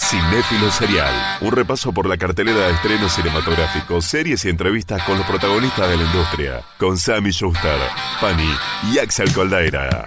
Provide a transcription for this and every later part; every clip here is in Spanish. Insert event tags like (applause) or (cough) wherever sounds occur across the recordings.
Cinéfilo Serial, un repaso por la cartelera de estrenos cinematográficos, series y entrevistas con los protagonistas de la industria, con Sammy Schuster, Pani y Axel Coldaira.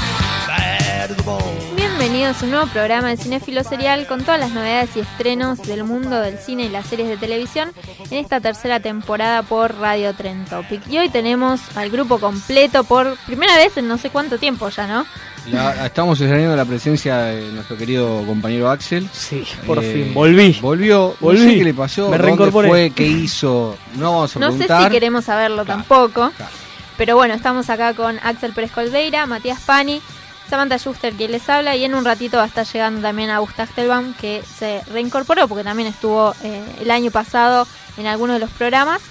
Bienvenidos a un nuevo programa de Cinéfilo Serial con todas las novedades y estrenos del mundo del cine y las series de televisión en esta tercera temporada por Radio Tren Topic. Y hoy tenemos al grupo completo por primera vez en no sé cuánto tiempo ya, ¿no? La- estamos extrañando la presencia de nuestro querido compañero Axel. Sí, por Eh, fin, volví. Volvió. Volví. No sé qué le pasó. Me ¿Dónde fue? ¿Qué hizo? No vamos a No sé si queremos saberlo Claro, tampoco. claro. Pero bueno, estamos acá con Axel Pérez Coldeira, Matías Pani, Samantha Schuster quien les habla y en un ratito va a estar llegando también Augusta Achtelbaum que se reincorporó porque también estuvo eh, el año pasado en algunos de los programas.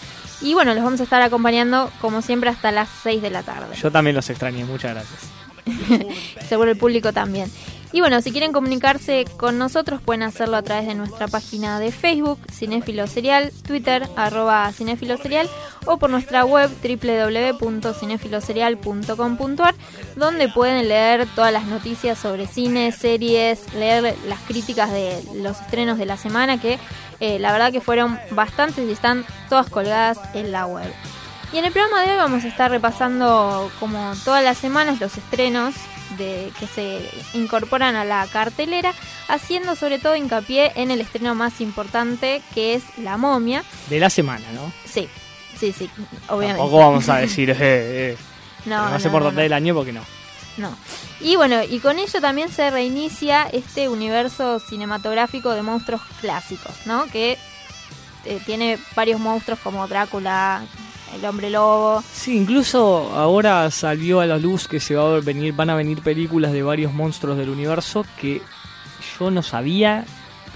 Y bueno, los vamos a estar acompañando como siempre hasta las 6 de la tarde. Yo también los extrañé, muchas gracias. (laughs) Seguro el público también. Y bueno, si quieren comunicarse con nosotros pueden hacerlo a través de nuestra página de Facebook, Cinéfilo Serial, Twitter, arroba Cinéfilo Serial, o por nuestra web www.cinefiloserial.com.ar, donde pueden leer todas las noticias sobre cine, series, leer las críticas de los estrenos de la semana, que eh, la verdad que fueron bastantes y están todas colgadas en la web. Y en el programa de hoy vamos a estar repasando como todas las semanas los estrenos de que se incorporan a la cartelera, haciendo sobre todo hincapié en el estreno más importante que es La momia. De la semana, ¿no? Sí, sí, sí, obviamente. Tampoco vamos a decir, eh, eh, (laughs) No, lo más no, importante no. del año porque no. No. Y bueno, y con ello también se reinicia este universo cinematográfico de monstruos clásicos, ¿no? Que eh, tiene varios monstruos como Drácula, el hombre lobo. Sí, incluso ahora salió a la luz que se va a venir, van a venir películas de varios monstruos del universo que yo no sabía,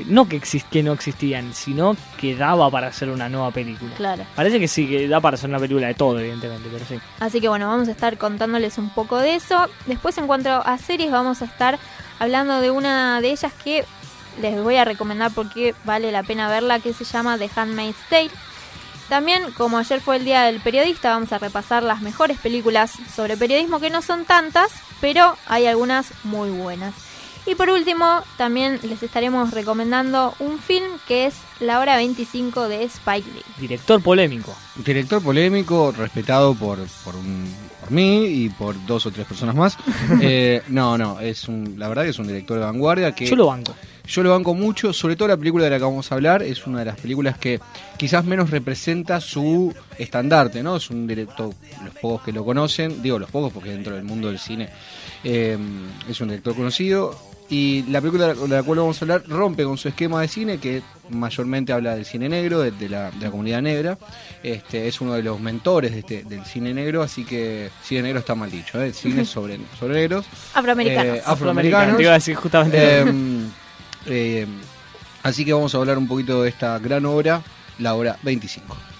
no que, exist, que no existían, sino que daba para hacer una nueva película. Claro. Parece que sí, que da para hacer una película de todo, evidentemente, pero sí. Así que bueno, vamos a estar contándoles un poco de eso. Después en cuanto a series vamos a estar hablando de una de ellas que les voy a recomendar porque vale la pena verla, que se llama The Handmaid's Tale. También, como ayer fue el Día del Periodista, vamos a repasar las mejores películas sobre periodismo, que no son tantas, pero hay algunas muy buenas. Y por último, también les estaremos recomendando un film que es La Hora 25 de Spike Lee. Director polémico. Director polémico, respetado por, por, un- por mí y por dos o tres personas más. (laughs) Eh, no, no, es un, la verdad que es un director de vanguardia que... Yo lo banco. Yo lo banco mucho, sobre todo la película de la que vamos a hablar, es una de las películas que quizás menos representa su estandarte, ¿no? Es un director, los pocos que lo conocen, digo los pocos porque dentro del mundo del cine eh, es un director conocido, y la película de la, cual vamos a hablar rompe con su esquema de cine, que mayormente habla del cine negro, de, de la, de la comunidad negra, este es uno de los mentores de este, del cine negro, así que cine negro está mal dicho, ¿eh? cine (laughs) sobre, sobre negros. Afroamericanos. Eh, afroamericanos. Te iba a decir justamente Eh, eh, así que vamos a hablar un poquito de esta gran obra, la hora 25.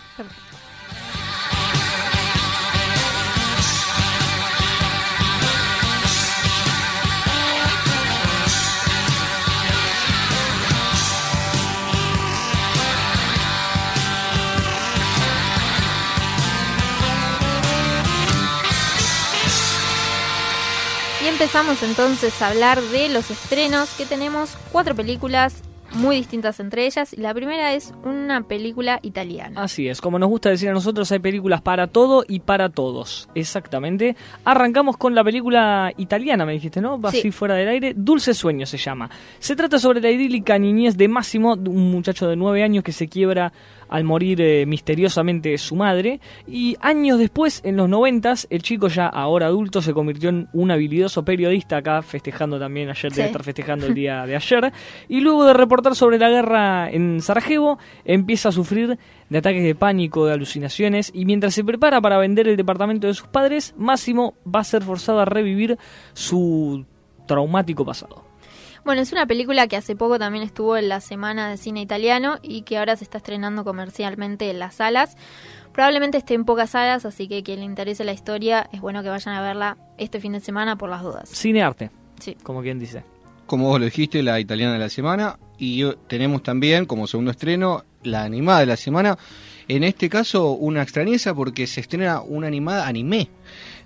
Empezamos entonces a hablar de los estrenos que tenemos cuatro películas muy distintas entre ellas y la primera es una película italiana. Así es, como nos gusta decir a nosotros, hay películas para todo y para todos. Exactamente. Arrancamos con la película italiana, me dijiste, ¿no? Va Sí. así fuera del aire. Dulce Sueño se llama. Se trata sobre la idílica niñez de Máximo, un muchacho de nueve años que se quiebra al morir eh, misteriosamente su madre. Y años después, en los noventas, el chico ya ahora adulto se convirtió en un habilidoso periodista acá, festejando también ayer, Sí. debe estar festejando el (laughs) día de ayer. Y luego de reportar sobre la guerra en Sarajevo, empieza a sufrir de ataques de pánico, de alucinaciones, y mientras se prepara para vender el departamento de sus padres, Máximo va a ser forzado a revivir su traumático pasado. Bueno, es una película que hace poco también estuvo en la Semana de Cine Italiano y que ahora se está estrenando comercialmente en las salas. Probablemente esté en pocas salas, así que quien le interese la historia es bueno que vayan a verla este fin de semana por las dudas. Cine arte, Sí. como quien dice. Como vos lo dijiste, la italiana de la semana. Y tenemos también, como segundo estreno, la animada de la semana. En este caso, una extrañeza porque se estrena una animada anime,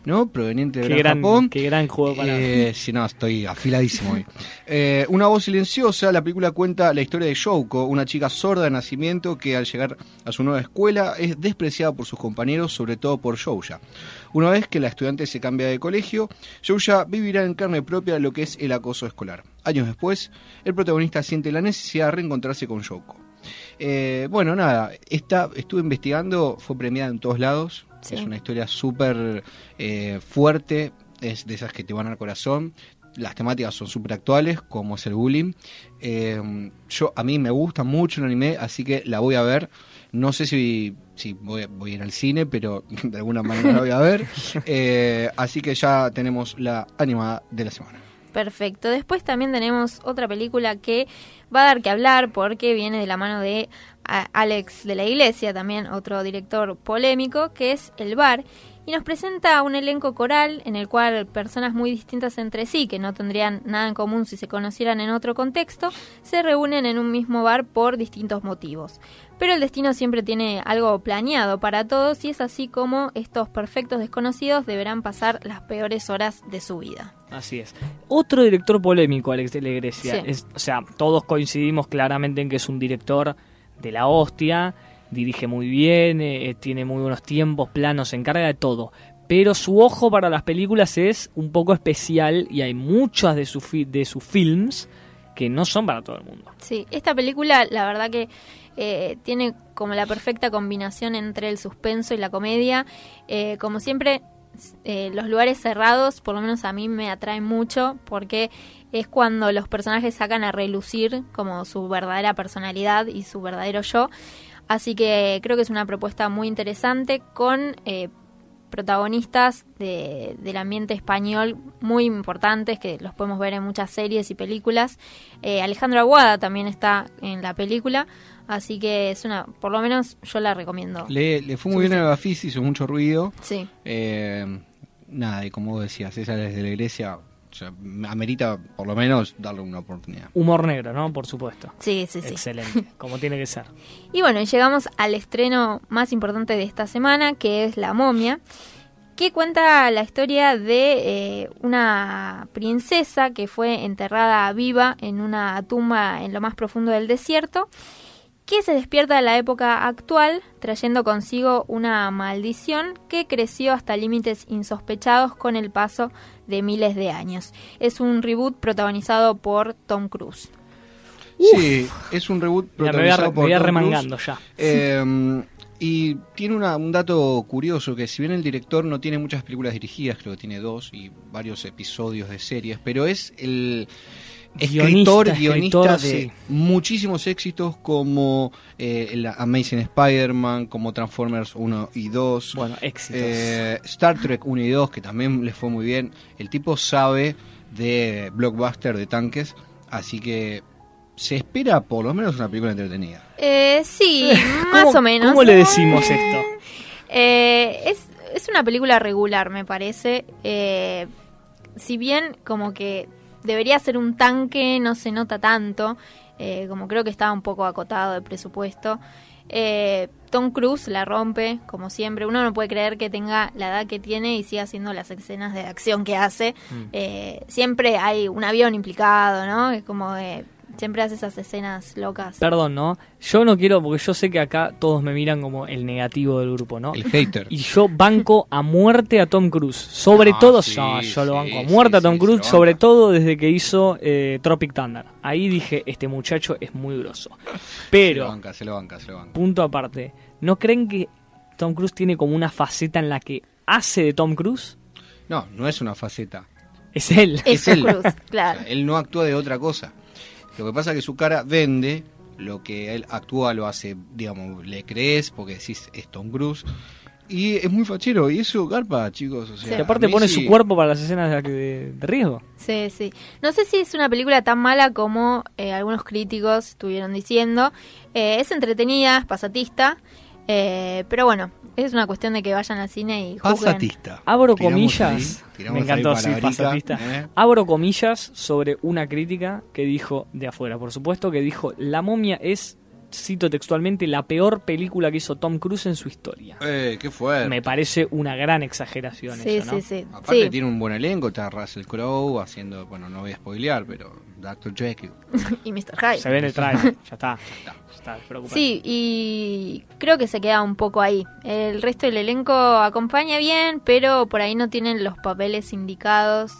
¿no? Proveniente de Gran gran, Japón. qué gran juego para Eh, sí, no, estoy afiladísimo hoy. Eh, una voz silenciosa, la película cuenta la historia de Shouko, una chica sorda de nacimiento que al llegar a su nueva escuela es despreciada por sus compañeros, sobre todo por Shouya. Una vez que la estudiante se cambia de colegio, Shouya vivirá en carne propia lo que es el acoso escolar. Años después, el protagonista siente la necesidad de reencontrarse con Shouko. Eh, bueno, nada, esta estuve investigando, fue premiada en todos lados. Sí. Es una historia súper eh, fuerte, es de esas que te van al corazón. Las temáticas son súper actuales, como es el bullying. Eh, yo A mí me gusta mucho el anime, así que la voy a ver. No sé si, si voy, voy a ir al cine, pero (laughs) de alguna manera la voy a ver. (laughs) Eh, así que ya tenemos la animada de la semana. Perfecto. Después también tenemos otra película que va a dar que hablar porque viene de la mano de Alex de la Iglesia, también otro director polémico, que es El Bar. Y nos presenta un elenco coral en el cual personas muy distintas entre sí, que no tendrían nada en común si se conocieran en otro contexto, se reúnen en un mismo bar por distintos motivos. Pero el destino siempre tiene algo planeado para todos y es así como estos perfectos desconocidos deberán pasar las peores horas de su vida. Así es. Otro director polémico, Alex de la Iglesia. Sí. Es- o sea, todos coincidimos claramente en que es un director de la hostia, dirige muy bien, eh, tiene muy buenos tiempos, planos, se encarga de todo. Pero su ojo para las películas es un poco especial y hay muchas de, su fi- de sus films que no son para todo el mundo. Sí, esta película la verdad que eh, tiene como la perfecta combinación entre el suspenso y la comedia. Eh, como siempre, eh, los lugares cerrados, por lo menos a mí me atraen mucho porque es cuando los personajes sacan a relucir como su verdadera personalidad y su verdadero yo. Así que creo que es una propuesta muy interesante con eh, protagonistas de- del ambiente español muy importantes que los podemos ver en muchas series y películas. Eh, Alejandro Aguada también está en la película, así que es una, por lo menos yo la recomiendo. Le, le fue muy bien a Bafis, hizo mucho ruido. Sí. Eh, nada, y como vos decías, esa desde la iglesia, o sea, amerita por lo menos darle una oportunidad. Humor negro, ¿no? Por supuesto. Sí, sí, sí. Excelente, (laughs) como tiene que ser. Y bueno, llegamos al estreno más importante de esta semana, que es La momia, que cuenta la historia de eh, una princesa que fue enterrada viva en una tumba en lo más profundo del desierto, que se despierta en la época actual, trayendo consigo una maldición que creció hasta límites insospechados con el paso de miles de años. Es un reboot protagonizado por Tom Cruise. Sí, es un reboot Mira, me voy, a- protagonizado me por voy a Tom remangando Cruise. ya. Eh, y tiene una- un dato curioso, que si bien el director no tiene muchas películas dirigidas, creo que tiene dos y varios episodios de series, pero es el escritor, Guionista, guionista escritor, de sí. muchísimos éxitos como eh, Amazing Spider-Man, como Transformers 1 y 2. Bueno, éxitos. Eh, Star Trek 1 y 2, que también les fue muy bien. El tipo sabe de blockbuster, de tanques, así que se espera por lo menos una película entretenida. Eh, sí, (laughs) más ¿Cómo- o menos. ¿Cómo le decimos esto? Eh, es, es una película regular, me parece. Eh, si bien como que debería ser un tanque, no se nota tanto. eh, como creo que estaba un poco acotado de presupuesto. Eh, Tom Cruise la rompe, como siempre. Uno no puede creer que tenga la edad que tiene y siga haciendo las escenas de acción que hace. Eh, siempre hay un avión implicado, ¿no? Es como siempre hace esas escenas locas. Perdón, ¿no? Yo no quiero, porque yo sé que acá todos me miran como el negativo del grupo, ¿no? El hater. (laughs) Y yo banco a muerte a Tom Cruise. Sobre Ah, todo, sí, yo, yo lo banco a muerte sí, a Tom sí, Cruise, sobre todo desde que hizo eh, Tropic Thunder. Ahí dije, este muchacho es muy grosso. Se lo Pero, banca, se lo banca, se lo banca. punto aparte, ¿no creen que Tom Cruise tiene como una faceta en la que hace de Tom Cruise? No, no es una faceta. Es él. Es él. (laughs) O claro. sea, él no actúa de otra cosa. Lo que pasa es que su cara vende lo que él actúa, lo hace, digamos, le crees porque decís es Tom Cruise. Y es muy fachero, y eso garpa, chicos. O sea, Y aparte pone sí- su cuerpo para las escenas de, de- de riesgo. Sí, sí. No sé si es una película tan mala como eh, algunos críticos estuvieron diciendo. Eh, es entretenida, es pasatista. Eh, pero bueno, es una cuestión de que vayan al cine y juzguen. Pasatista. Abro Tiramos comillas. ahí, me encantó, ahí sí, palabrica, pasatista. ¿eh? Abro comillas sobre una crítica que dijo de afuera, por supuesto, que dijo: La momia es, cito textualmente, la peor película que hizo Tom Cruise en su historia. Eh, qué fuerte. Me parece una gran exageración Sí, eso, ¿no? sí, sí. Aparte Sí. tiene un buen elenco, está Russell Crowe haciendo, bueno, no voy a spoilear, pero Dr. Jekyll. (laughs) Y Mr. Hyde. Se ve en el trailer, (laughs) ya está, ya está, ya está. Sí, y creo que se queda un poco ahí. El resto del elenco acompaña bien, pero por ahí no tienen los papeles indicados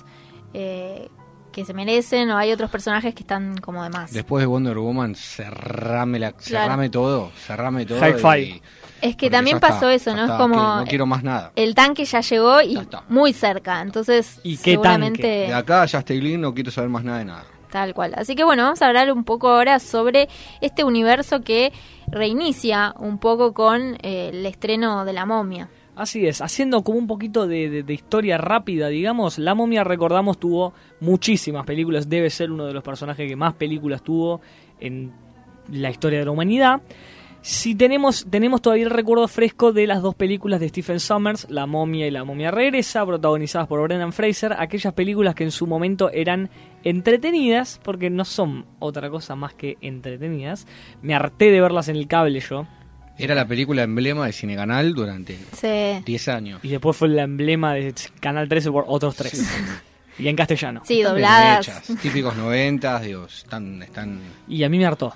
eh, que se merecen, o hay otros personajes que están como de más. Después de Wonder Woman, cerrame, la, cerrame todo, cerrame todo. Y- Es que también está, pasó eso, ¿no? Es como no quiero más nada. el tanque ya llegó y Ya está. muy cerca, entonces ¿Y qué seguramente De acá ya estoy no quiero saber más nada de nada. tal cual. Así que bueno, vamos a hablar un poco ahora sobre este universo que reinicia un poco con eh, el estreno de La Momia. Así es, haciendo como un poquito de, historia rápida, digamos, La momia, recordamos, tuvo muchísimas películas, debe ser uno de los personajes que más películas tuvo en la historia de la humanidad. Si tenemos, tenemos todavía el recuerdo fresco de las dos películas de Stephen Sommers, La momia y La momia regresa, protagonizadas por Brendan Fraser, aquellas películas que en su momento eran entretenidas, porque no son otra cosa más que entretenidas. Me harté de verlas en el cable yo, Era la película emblema de Cine Canal durante Sí, 10 años. y después fue el emblema de Canal 13 por otros tres. Y en castellano. sí, dobladas. hechas, típicos 90, digo, están, están Y a mí me hartó.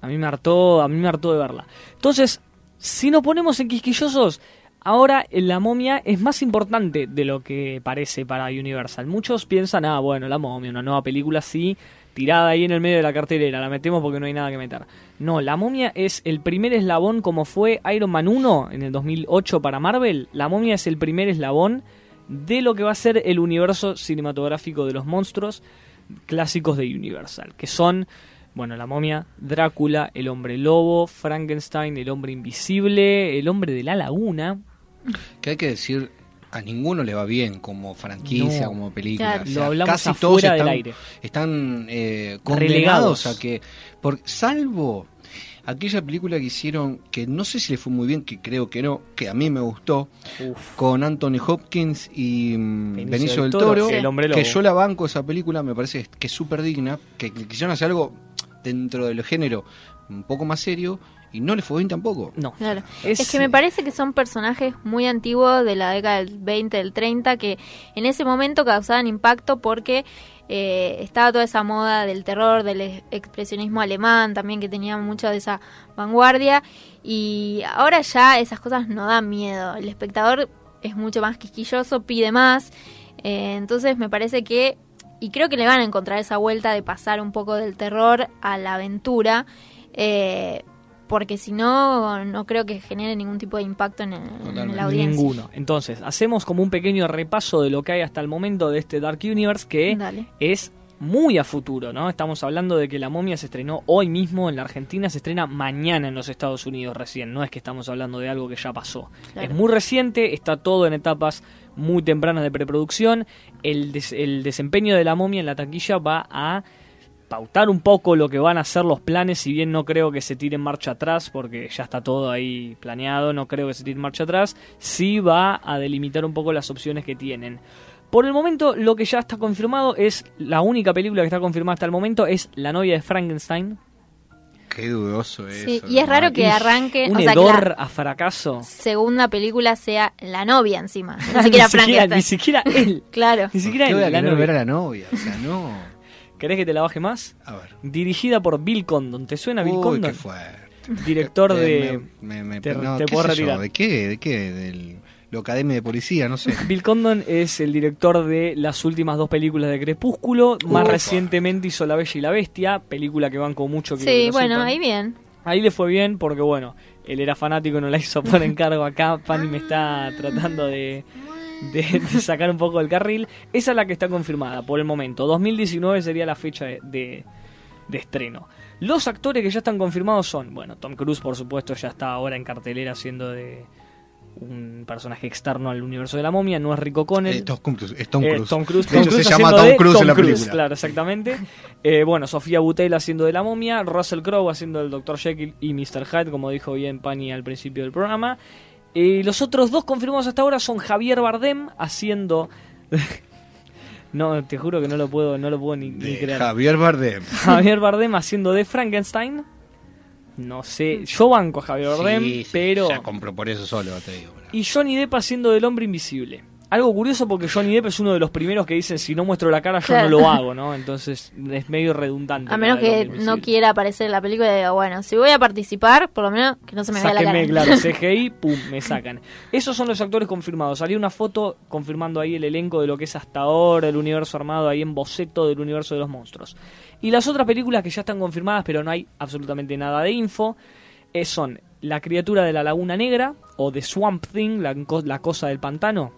A mí me hartó, a mí me hartó de verla. Entonces, si nos ponemos en quisquillosos, ahora la momia es más importante de lo que parece para Universal. Muchos piensan, ah, bueno, la momia, una nueva película así, tirada ahí en el medio de la cartelera, la metemos porque no hay nada que meter. No, la momia es el primer eslabón como fue Iron Man 1 en el 2008 para Marvel. La momia es el primer eslabón de lo que va a ser el universo cinematográfico de los monstruos clásicos de Universal, que son, bueno, la momia, Drácula, el hombre lobo, Frankenstein, el hombre invisible, el hombre de la laguna. que hay que decir a ninguno le va bien como franquicia, No. como película. Claro. Lo hablamos casi todos del están, aire. están eh, Relegados. a que, por, salvo aquella película que hicieron que no sé si le fue muy bien, que creo que no, que a mí me gustó, Uf. con Anthony Hopkins y mm, Benicio Benicio, del del Toro, Toro, sí. El hombre que yo la banco esa película, me parece que es súper digna, que quisieron hacer algo dentro del género un poco más serio y no le fue bien tampoco. No. Claro. Es- Es, que me parece que son personajes muy antiguos de la década del 20, del 30, que en ese momento causaban impacto porque eh, estaba toda esa moda del terror, del ex- expresionismo alemán, también que tenía mucha de esa vanguardia. Y ahora ya esas cosas no dan miedo. El espectador es mucho más quisquilloso, pide más. Eh, entonces me parece que, y creo que le van a encontrar esa vuelta de pasar un poco del terror a la aventura. Eh, porque si no, no creo que genere ningún tipo de impacto en, el- en la audiencia. Ninguno. Entonces, hacemos como un pequeño repaso de lo que hay hasta el momento de este Dark Universe que Dale. es muy a futuro, ¿no? Estamos hablando de que La Momia se estrenó hoy mismo en la Argentina, se estrena mañana en los Estados Unidos recién, no es que estamos hablando de algo que ya pasó. Claro. Es muy reciente, está todo en etapas muy tempranas de preproducción, el, des- el desempeño de La Momia en la taquilla va a pautar un poco lo que van a ser los planes, si bien no creo que se tire en marcha atrás, porque ya está todo ahí planeado, no creo que se tire en marcha atrás, sí va a delimitar un poco las opciones que tienen. Por el momento, lo que ya está confirmado es, la única película que está confirmada hasta el momento es La novia de Frankenstein, Qué dudoso eso. Sí, y es raro que arranque, Un o sea, que hedor la a fracaso. segunda película sea la novia encima. (laughs) Ni siquiera Frankenstein. Ni siquiera él. Claro. Ni siquiera ¿Qué voy a él. La querer novia. ver a la novia? O sea, no. ¿Querés que te la baje más? A ver. Dirigida por Bill Condon. ¿Te suena Bill Uy, Condon? qué fuerte. Director Eh, de... me- me- me- te- no, te ¿qué puedo yo? retirar. ¿De qué? ¿De qué? Del lo academia de policía, no sé. (laughs) Bill Condon es el director de las últimas dos películas de Crepúsculo. Más Ufa. recientemente hizo La Bella y la Bestia, película que banco mucho. Sí, que lo bueno, sepan. ahí bien. Ahí le fue bien porque, bueno, él era fanático y no la hizo por (laughs) encargo acá. Pani me está tratando de, de- de sacar un poco del carril. Esa es la que está confirmada por el momento. 2019 sería la fecha de, de- de estreno. Los actores que ya están confirmados son, bueno, Tom Cruise, por supuesto, ya está ahora en cartelera siendo de un personaje externo al universo de la momia. No es Rico Connell. Eh, Tom Cruise. Es Tom Eh, Cruise. Tom Cruise. Tom Cruise se llama haciendo Tom de Cruise en la Cruise, película. Claro, exactamente. Eh, bueno, Sofía Butella haciendo de la momia, Russell Crowe haciendo del Dr. Jekyll y Mr. Hyde, como dijo bien Pani al principio del programa. Eh, los otros dos confirmados hasta ahora son Javier Bardem haciendo... (laughs) no, te juro que no lo puedo, no lo puedo ni, creer. Javier Bardem. (laughs) Javier Bardem haciendo de Frankenstein. No sé, yo banco a Javier Bardem, Sí, sí, pero... Ya compró por eso solo, te digo. Y Johnny Depp haciendo del hombre invisible. Algo curioso porque Johnny Depp es uno de los primeros que dicen si no muestro la cara yo Claro. no lo hago, (laughs) ¿no? Entonces es medio redundante. A menos que no quiera aparecer en la película y diga, bueno, si voy a participar, por lo menos que no se me vea la cara. Claro, (laughs) CGI, pum, me sacan. Esos son los actores confirmados. Salió una foto confirmando ahí el elenco de lo que es hasta ahora el universo armado, ahí en boceto del universo de los monstruos. Y las otras películas que ya están confirmadas, pero no hay absolutamente nada de info, eh, son La criatura de la laguna negra o The Swamp Thing, la cosa del pantano.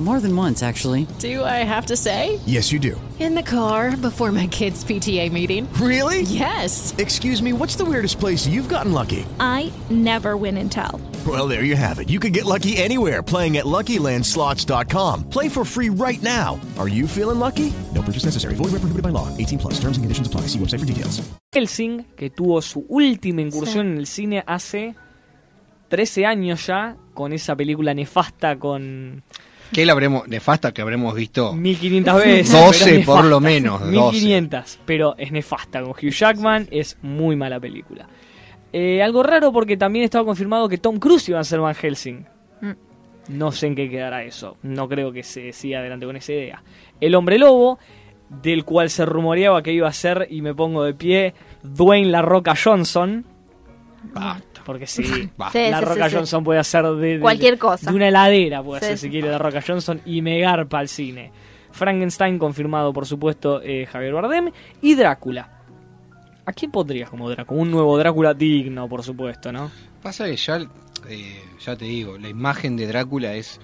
More than once, actually. Do I have to say? Yes, you do. In the car before my kids' PTA meeting. Really? Yes. Excuse me, what's the weirdest place you've gotten lucky? I never win and tell. Well, there you have it. You can get lucky anywhere playing at LuckyLandSlots.com. Play for free right now. Are you feeling lucky? No purchase necessary. Void where prohibited by law. 18 plus. Terms and conditions apply. See website for details. Helsing, que tuvo su última incursión en el cine hace 13 años ya, con esa película nefasta con ¿Qué la habremos, nefasta que habremos visto? 1500 veces. 12 pero es por lo menos, 12. 1500, pero es nefasta. Con Hugh Jackman es muy mala película. Eh, algo raro porque también estaba confirmado que Tom Cruise iba a ser Van Helsing. Mm. No sé en qué quedará eso. No creo que se siga adelante con esa idea. El hombre lobo, del cual se rumoreaba que iba a ser, y me pongo de pie, Dwayne La Roca Johnson. Porque (laughs) sí, La sí, Roca sí, sí. Johnson puede hacer de, de- Cualquier cosa. De una heladera puede Sí, hacer, sí. si quiere, La Roca Johnson y me garpa al cine. Frankenstein, confirmado por supuesto eh, Javier Bardem. Y Drácula. ¿A quién pondrías como Drácula? Un nuevo Drácula digno, por supuesto, ¿no? Pasa que ya, eh, ya te digo, la imagen de Drácula es.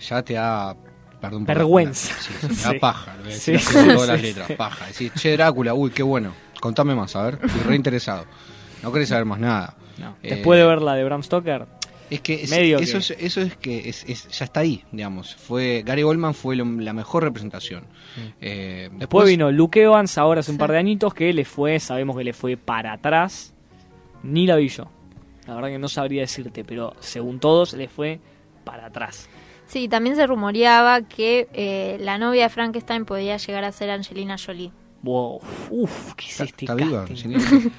Ya te da. Perdón por la Vergüenza. sí, sí, me da (laughs) Sí. paja, lo voy a decir Sí, así con todas las sí. letras, paja. Decís, che, Drácula, uy, qué bueno. Contame más, a ver, estoy reinteresado. No querés saber más nada. No. Eh, Después de ver la de Bram Stoker, Es que es- Medio eso, que- Es, eso es que es, es- ya está ahí, digamos. Fue Gary Oldman fue lo- la mejor representación. Eh, Después vino Luke Evans ahora hace un par de añitos que le fue, sabemos que le fue para atrás. Ni la vi yo. La verdad que no sabría decirte, pero según todos le fue para atrás. Sí, también se rumoreaba que eh, la novia de Frankenstein podía llegar a ser Angelina Jolie. Wow, uff, ¿qué es ¿Está, este está viva?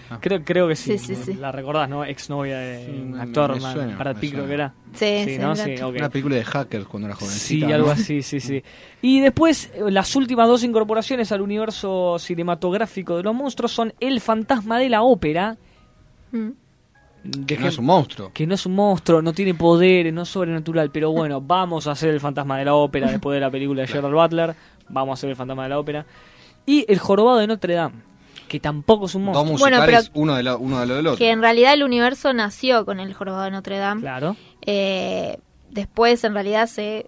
Ah. (laughs) Creo, creo que sí. Sí, sí, sí. La recordás, ¿no? Ex novia de Sí, me- actor, me suena, me Pitt creo que era. Sí, sí, ¿no? Brad Sí, Pitt. ok. Una película de hackers cuando era Sí, jovencita. algo ¿no? así, sí, sí. Y después, eh, las últimas dos incorporaciones al universo cinematográfico de los monstruos son El fantasma de la ópera. Mm. Que no es un monstruo. que no es un monstruo, no tiene poderes, no es sobrenatural, pero bueno, vamos a hacer el fantasma de la ópera después de la película de Gerald Butler, vamos a hacer el fantasma de la ópera. Y el jorobado de Notre Dame. que tampoco es un Dos monstruo. Bueno, musicales, pero- uno, de lo, uno de lo del otro. Que en realidad el universo nació con el jorobado de Notre Dame. Claro. Eh, después en realidad se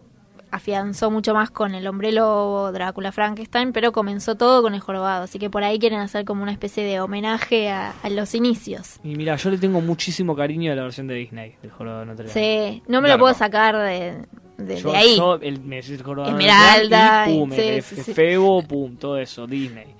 afianzó mucho más con el hombre lobo, Drácula, Frankenstein, pero comenzó todo con el jorobado. Así que por ahí quieren hacer como una especie de homenaje a, a los inicios. Y mira, yo le tengo muchísimo cariño a la versión de Disney del Jorobado de Notre Dame. Sí, no me lo puedo sacar de, de- Yo- de ahí. yo, el, me el Esmeralda, y pum, sí, el sí. Febo, pum, todo eso, Disney.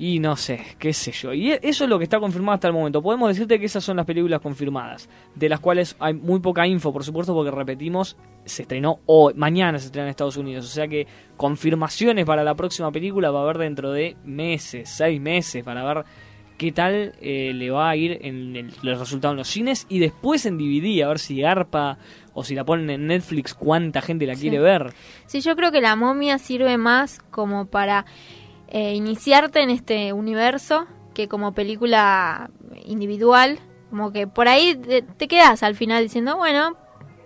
Y no sé, qué sé yo. Y e- eso es lo que está confirmado hasta el momento. Podemos decirte que esas son las películas confirmadas, de las cuales hay muy poca info, por supuesto, porque repetimos, se estrenó hoy, mañana se estrena en Estados Unidos. O sea que confirmaciones para la próxima película va a haber dentro de meses, seis meses, para ver qué tal eh, le va a ir en el, los resultados en los cines y después en DVD, a ver si garpa o si la ponen en Netflix, cuánta gente la Sí. quiere ver. Sí, yo creo que la momia sirve más como para eh, iniciarte en este universo que como película individual. Como que por ahí te, te quedas al final diciendo, bueno,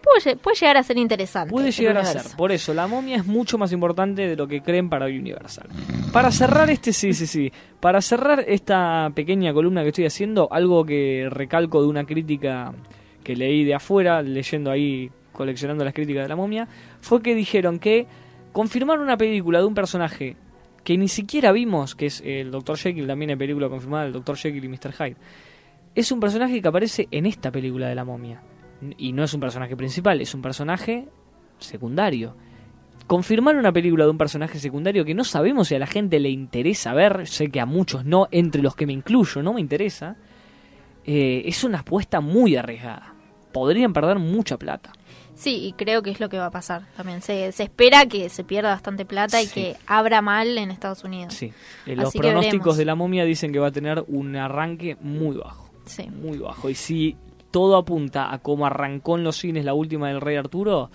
puede, puede llegar a ser interesante. Puede llegar a ser. Por eso, la momia es mucho más importante de lo que creen para Universal. Para cerrar este, sí, sí, sí. Para cerrar esta pequeña columna que estoy haciendo, algo que recalco de una crítica que leí de afuera, leyendo ahí, coleccionando las críticas de la momia, fue que dijeron que confirmar una película de un personaje que ni siquiera vimos, que es el Dr. Jekyll, también hay película confirmada, el Dr. Jekyll y Mr. Hyde, es un personaje que aparece en esta película de la momia. Y no es un personaje principal, es un personaje secundario. Confirmar una película de un personaje secundario que no sabemos si a la gente le interesa ver, sé que a muchos no, entre los que me incluyo, no me interesa, eh, es una apuesta muy arriesgada. Podrían perder mucha plata. Sí, y creo que es lo que va a pasar también. Se, se espera que se pierda bastante plata y que abra mal en Estados Unidos. Sí. Eh, los pronósticos de la momia dicen que va a tener un arranque muy bajo. Sí. Muy bajo. Y si todo apunta a cómo arrancó en los cines la última del Rey Arturo,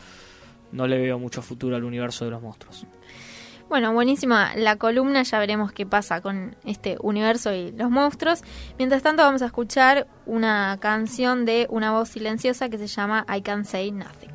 no le veo mucho futuro al universo de los monstruos. Bueno, buenísima la columna, ya veremos qué pasa con este universo y los monstruos. Mientras tanto vamos a escuchar una canción de una voz silenciosa que se llama I Can Say Nothing.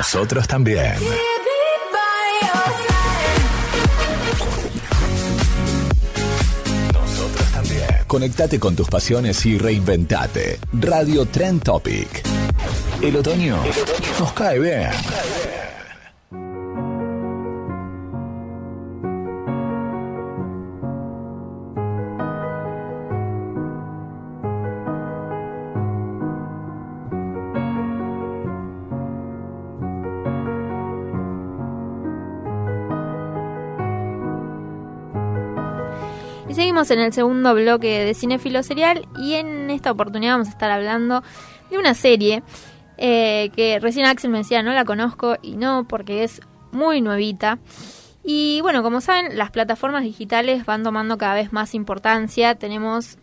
Nosotros también. Nosotros también. Conectate con tus pasiones y reinventate. Radio Trend Topic. El otoño, nos cae bien. En el segundo bloque de Cinefilo Serial y en esta oportunidad vamos a estar hablando de una serie eh, que recién Axel me decía no la conozco y no porque es muy nuevita. Y bueno, como saben, las plataformas digitales van tomando cada vez más importancia. Tenemos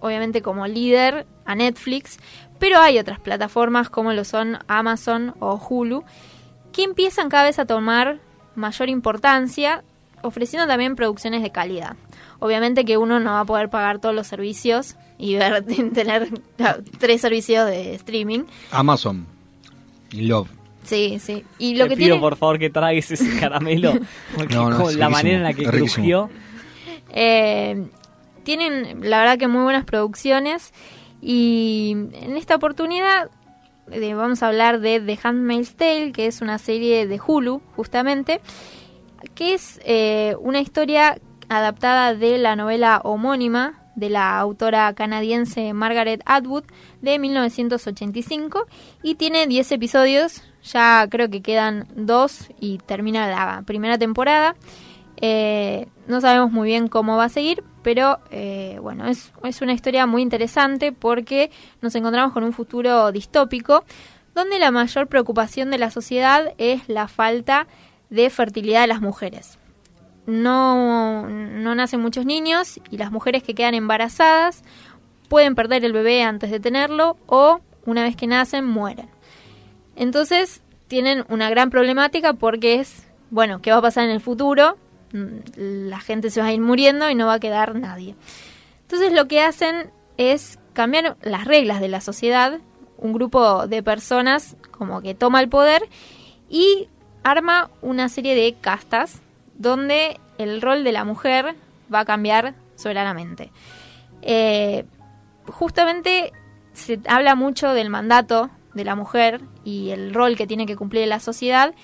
obviamente como líder a Netflix, pero hay otras plataformas como lo son Amazon o Hulu que empiezan cada vez a tomar mayor importancia, ofreciendo también producciones de calidad. Obviamente que uno no va a poder pagar todos los servicios y ver, (laughs) tener tres servicios de streaming. Amazon. Love. Sí, sí. Y lo Te que pido tiene... por favor que tragues ese (laughs) caramelo. Porque No, no, con la riquísimo, manera en la que crujió. Eh, tienen, la verdad, que muy buenas producciones. Y en esta oportunidad eh, vamos a hablar de The Handmaid's Tale, que es una serie de Hulu, justamente, que es eh, una historia adaptada de la novela homónima de la autora canadiense Margaret Atwood de 1985 y tiene 10 episodios, ya creo que quedan dos y termina la primera temporada. Eh, no sabemos muy bien cómo va a seguir, pero eh, bueno, es, es una historia muy interesante porque nos encontramos con un futuro distópico donde la mayor preocupación de la sociedad es la falta de fertilidad de las mujeres. No, no nacen muchos niños y las mujeres que quedan embarazadas pueden perder el bebé antes de tenerlo o una vez que nacen mueren. Entonces tienen una gran problemática porque es, bueno, ¿qué va a pasar en el futuro? Mm, La gente se va a ir muriendo y no va a quedar nadie. Entonces lo que hacen es cambiar las reglas de la sociedad. Un grupo de personas como que toma el poder y arma una serie de castas donde el rol de la mujer va a cambiar soberanamente. Eh, justamente se habla mucho del mandato de la mujer y el rol que tiene que cumplir en la sociedad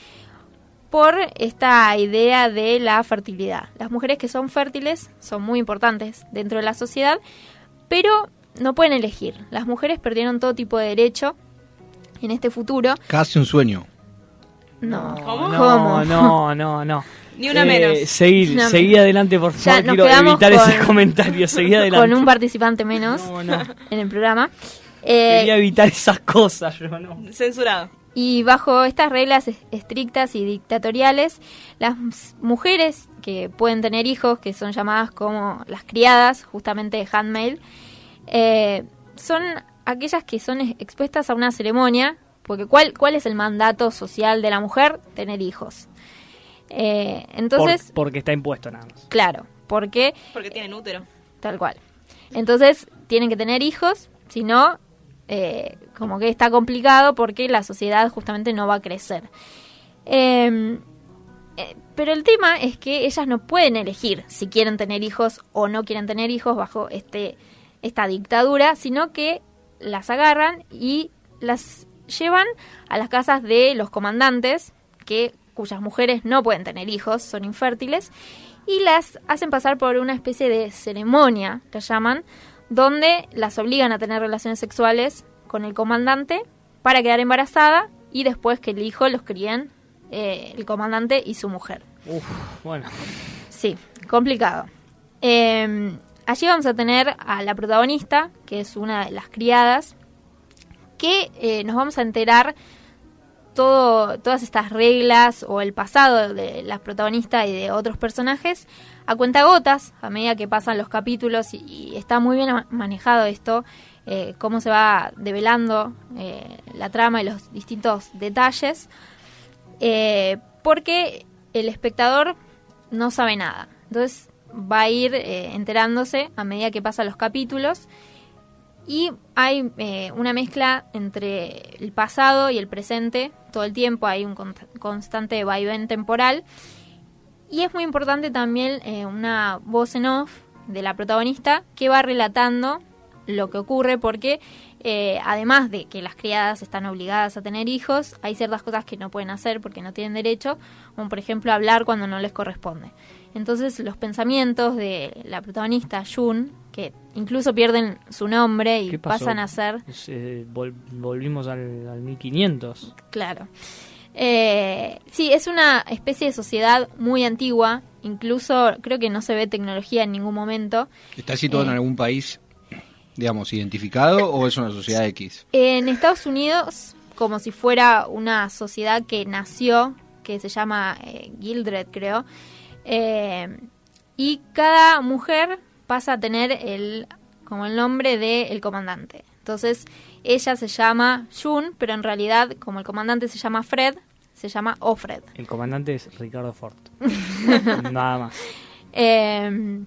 por esta idea de la fertilidad. Las mujeres que son fértiles son muy importantes dentro de la sociedad, pero no pueden elegir. Las mujeres perdieron todo tipo de derecho en este futuro. Casi un sueño. No, No, ¿Cómo? no, no, no. Ni una menos. Seguir, Una seguí menos. adelante, por Ya favor. nos Quiero evitar con- ese comentario. Seguí adelante. (laughs) Con un participante menos No, no. en el programa. Eh, Quería evitar esas cosas. Yo no. Censurado. Y bajo estas reglas es- estrictas y dictatoriales, las mujeres que pueden tener hijos, que son llamadas como las criadas, justamente de handmaid, eh, son aquellas que son ex- expuestas a una ceremonia, porque ¿cuál, ¿cuál es el mandato social de la mujer? Tener hijos. Eh, entonces, Por- porque está impuesto nada más. claro, porque Porque tienen útero. Tal cual. Entonces, tienen que tener hijos, si no, eh, como que está complicado porque la sociedad justamente no va a crecer. Eh, eh, pero el tema es que ellas no pueden elegir si quieren tener hijos o no quieren tener hijos bajo este esta dictadura, sino que las agarran y las llevan a las casas de los comandantes, que cuyas mujeres no pueden tener hijos, son infértiles, y las hacen pasar por una especie de ceremonia, que llaman, donde las obligan a tener relaciones sexuales con el comandante para quedar embarazada y después que el hijo los críen eh, el comandante y su mujer. Uf, bueno. Sí, complicado. Eh, allí vamos a tener a la protagonista, que es una de las criadas, que eh, nos vamos a enterar todo, todas estas reglas o el pasado de la protagonista y de otros personajes a cuentagotas a medida que pasan los capítulos y, está muy bien ma- manejado esto, eh, cómo se va develando eh, la trama y los distintos detalles, eh, porque el espectador no sabe nada. Entonces va a ir enterándose a medida que pasan los capítulos y hay eh, una mezcla entre el pasado y el presente todo el tiempo, hay un con- constante vaivén temporal y es muy importante también eh, una voz en off de la protagonista que va relatando lo que ocurre porque eh, además de que las criadas están obligadas a tener hijos, hay ciertas cosas que no pueden hacer porque no tienen derecho, como por ejemplo hablar cuando no les corresponde. Entonces los pensamientos de la protagonista, Jun, que incluso pierden su nombre y pasan a ser Eh, vol- volvimos al, al 1500. Claro. Eh, sí, es una especie de sociedad muy antigua, incluso creo que no se ve tecnología en ningún momento. ¿Está situado Eh. en algún país, digamos, identificado o es una sociedad X? En Estados Unidos, como si fuera una sociedad que nació, que se llama eh, Gildred, creo, eh, y cada mujer pasa a tener el como el nombre del comandante. Entonces, ella se llama June, pero en realidad, como el comandante se llama Fred, se llama Ofred. El comandante es Ricardo Ford. (laughs) Nada más. Eh,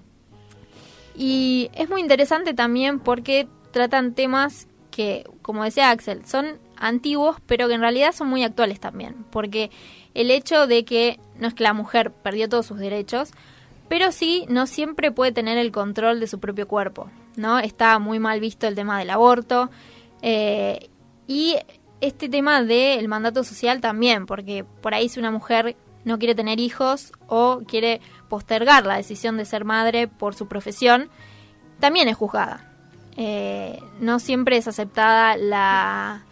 y es muy interesante también porque tratan temas que, como decía Axel, son antiguos, pero que en realidad son muy actuales también. Porque el hecho de que no es que la mujer perdió todos sus derechos, pero sí no siempre puede tener el control de su propio cuerpo, ¿no? Está muy mal visto el tema del aborto. eh, y este tema del mandato social también, porque por ahí si una mujer no quiere tener hijos o quiere postergar la decisión de ser madre por su profesión, también es juzgada. Eh, no siempre es aceptada la,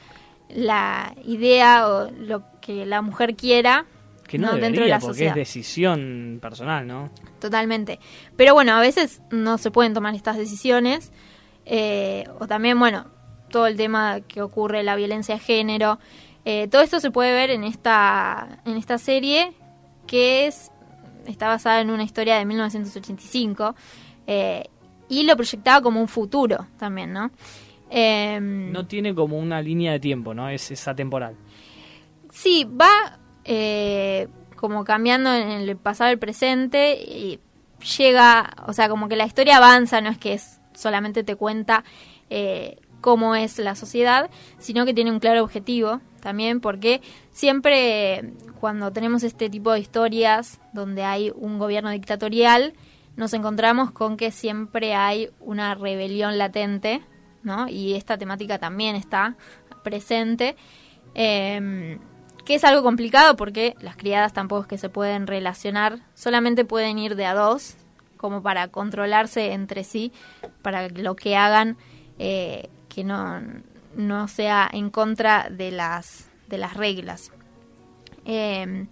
la idea o lo que la mujer quiera Que no, dentro de debería, la porque sociedad. es decisión personal, ¿no? Totalmente. Pero bueno, a veces no se pueden tomar estas decisiones. eh, o también, bueno, todo el tema que ocurre, la violencia de género. eh, todo esto se puede ver en esta, en esta serie que es está basada en una historia de 1985 eh, y lo proyectaba como un futuro también, ¿no? Em, No tiene como una línea de tiempo, ¿no? Es esa temporal. Sí, va eh, como cambiando en el pasado y el presente y llega, o sea, como que la historia avanza, no es que es, solamente te cuenta eh, cómo es la sociedad, sino que tiene un claro objetivo también, porque siempre cuando tenemos este tipo de historias donde hay un gobierno dictatorial, nos encontramos con que siempre hay una rebelión latente, ¿no? Y esta temática también está presente. Em, que es algo complicado porque las criadas tampoco es que se pueden relacionar, solamente pueden ir de a dos, como para controlarse entre sí, para lo que hagan eh, que no, no sea en contra de las, de las reglas. Eh,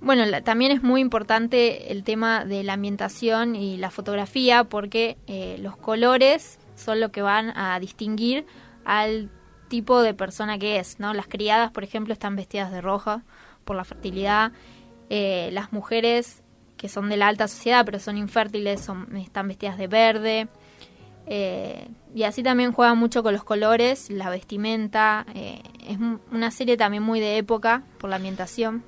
bueno, también es muy importante el tema de la ambientación y la fotografía porque eh, los colores son lo que van a distinguir al tipo de persona que es, ¿no? Las criadas, por ejemplo, están vestidas de roja por la fertilidad. Eh, las mujeres que son de la alta sociedad pero son infértiles son, están vestidas de verde. Eh, y así también juega mucho con los colores, la vestimenta. eh, es una serie también muy de época por la ambientación.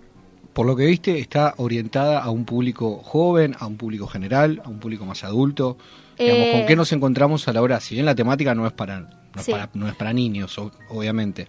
Por lo que viste, está orientada a un público joven, a un público general, a un público más adulto. Digamos, ¿Con qué nos encontramos a la hora? Si bien la temática no es para, no es Sí. para, no es para niños, obviamente,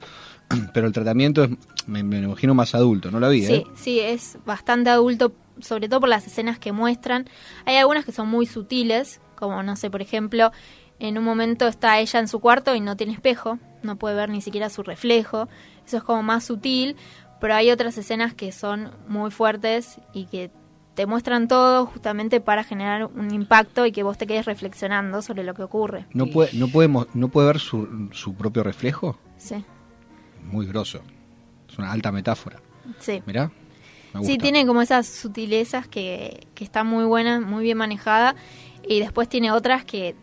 (clears throat) pero el tratamiento es, me, me imagino, más adulto, ¿no la vi? Sí, eh? sí, es bastante adulto, sobre todo por las escenas que muestran. Hay algunas que son muy sutiles, como no sé, por ejemplo, en un momento está ella en su cuarto y no tiene espejo, no puede ver ni siquiera su reflejo. Eso es como más sutil, pero hay otras escenas que son muy fuertes y que te muestran todo justamente para generar un impacto y que vos te quedes reflexionando sobre lo que ocurre. ¿No puede, no podemos, no puede ver su, su propio reflejo? Sí, Muy grosso. Es una alta metáfora. sí. Mirá. Me Sí, tiene como esas sutilezas que, que están muy buenas, muy bien manejada. Y después tiene otras que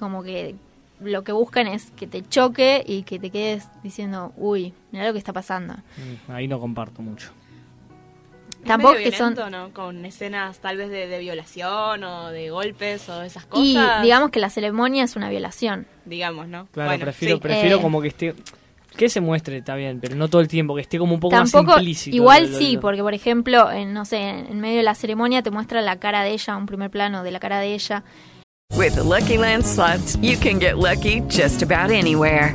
como que lo que buscan es que te choque y que te quedes diciendo, uy, mira lo que está pasando. Mm, Ahí no comparto mucho. Tampoco medio que son... ¿no? Con escenas tal vez de, de violación o de golpes o esas Y cosas. digamos que la ceremonia es una violación. Digamos, ¿no? Claro, Bueno, prefiero, sí. prefiero Eh. como que esté... Que se muestre, está bien, pero no todo el tiempo, que esté como un poco Tampoco, más implícito. igual lo- lo- sí, lo- porque por ejemplo, en, no sé, en medio de la ceremonia te muestra la cara de ella, un primer plano de la cara de ella. With the Lucky Land slots, you can get lucky just about anywhere.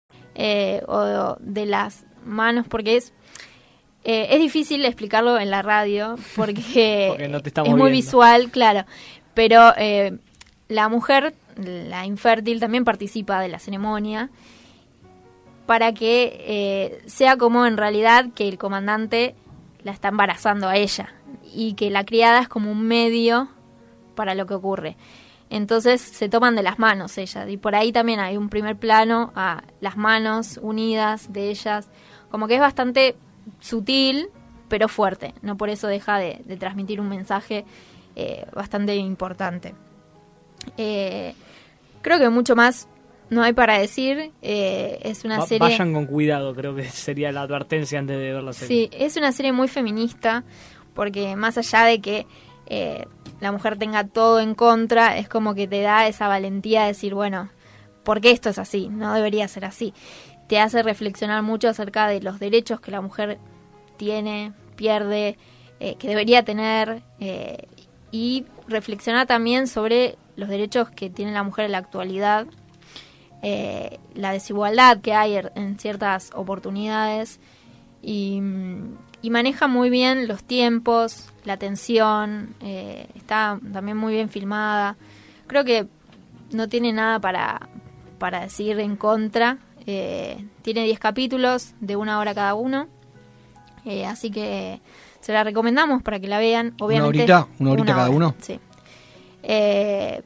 Eh, o de las manos, porque es eh, es difícil explicarlo en la radio (laughs) porque, Porque no te es muy viendo. visual, claro. Pero eh, la mujer, la infértil, también participa de la ceremonia para que eh, sea como en realidad que el comandante la está embarazando a ella y que la criada es como un medio para lo que ocurre. Entonces se toman de las manos ellas y por ahí también hay un primer plano a las manos unidas de ellas, como que es bastante sutil pero fuerte, no por eso deja de, de transmitir un mensaje eh, bastante importante. Eh, creo que mucho más no hay para decir, eh, es una Va- serie... Vayan con cuidado, creo que sería la advertencia antes de ver la serie. Sí, es una serie muy feminista, porque más allá de que eh, la mujer tenga todo en contra, es como que te da esa valentía de decir, bueno, ¿por qué esto es así? No debería ser así. Te hace reflexionar mucho acerca de los derechos que la mujer tiene, pierde, eh, que debería tener, eh, y reflexionar también sobre los derechos que tiene la mujer en la actualidad, eh, la desigualdad que hay er- en ciertas oportunidades y, mm, y maneja muy bien los tiempos, la tensión, eh, está también muy bien filmada. Creo que no tiene nada para, para decir en contra. Eh, tiene 10 capítulos de una hora cada uno. Eh, así que se la recomendamos para que la vean. Obviamente, horita? ¿Una horita cada hora, uno? Sí. Eh,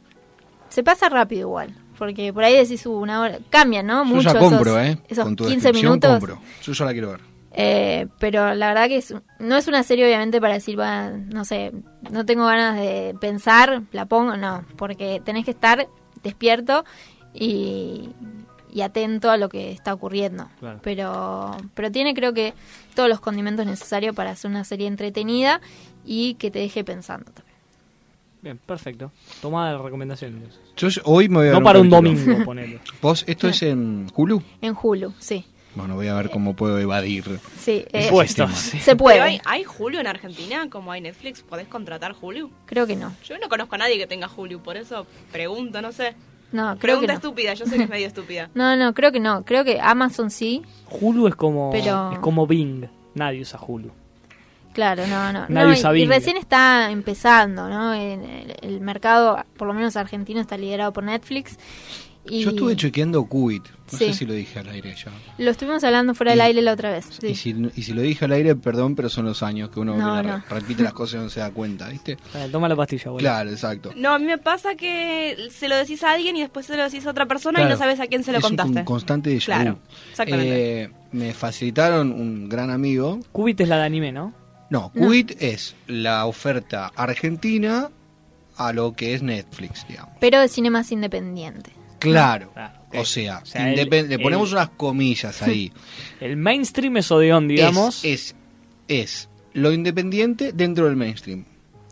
se pasa rápido igual. Porque por ahí decís uh, una hora. Cambian, ¿no? Yo Mucho ya esos- compro, ¿eh? Esos Con tu 15 descripción minutos. compro. Yo ya la quiero ver. Eh, pero la verdad que es- no es una serie obviamente para decir, va, no sé, no tengo ganas de pensar, la pongo, no, porque tenés que estar despierto y, y atento a lo que está ocurriendo. Claro. Pero, pero tiene creo que todos los condimentos necesarios para hacer una serie entretenida y que te deje pensando también. Bien, perfecto. Toma la recomendación. Yo hoy me voy a No para un capítulo. domingo, ponele. (laughs) ¿Vos, esto es en Hulu? En Hulu, sí. Bueno, voy a ver cómo puedo evadir. Sí, eh, se puede. Hay, ¿Hay Hulu en Argentina como hay Netflix? ¿Podés contratar Hulu? Creo que no. Yo no conozco a nadie que tenga Hulu, por eso pregunto, no sé. No, creo que Pregunta no. estúpida, yo sé que es medio estúpida. (laughs) No, no, creo que no. Creo que Amazon sí. Hulu es como, Pero- es como Bing. Nadie usa Hulu. Claro, no, no. Nadie no usa y, y Bing. recién está empezando, ¿no? En el, el mercado, por lo menos argentino, está liderado por Netflix. Y Yo estuve chequeando Qubit. No Sí. sé si lo dije al aire ya. Lo estuvimos hablando fuera del Y- aire la otra vez. sí. Y, si, y si lo dije al aire, perdón, pero son los años que uno No, no. repite las (laughs) cosas y no se da cuenta, ¿viste? Eh, Toma la pastilla, abuela. Claro, exacto. No, a mí me pasa que se lo decís a alguien y después se lo decís a otra persona y no sabes a quién se lo es un contaste. con- constante vu. Claro, exactamente. Eh, me facilitaron un gran amigo. Qubit es la de anime, ¿no? No, Qubit es la oferta argentina a lo que es Netflix, digamos. Pero de cine más independiente. Claro. ok. O sea, O sea, el- indepen- le ponemos el- unas comillas ahí. (laughs) El mainstream es Odeon, digamos. Es, es, es lo independiente dentro del mainstream,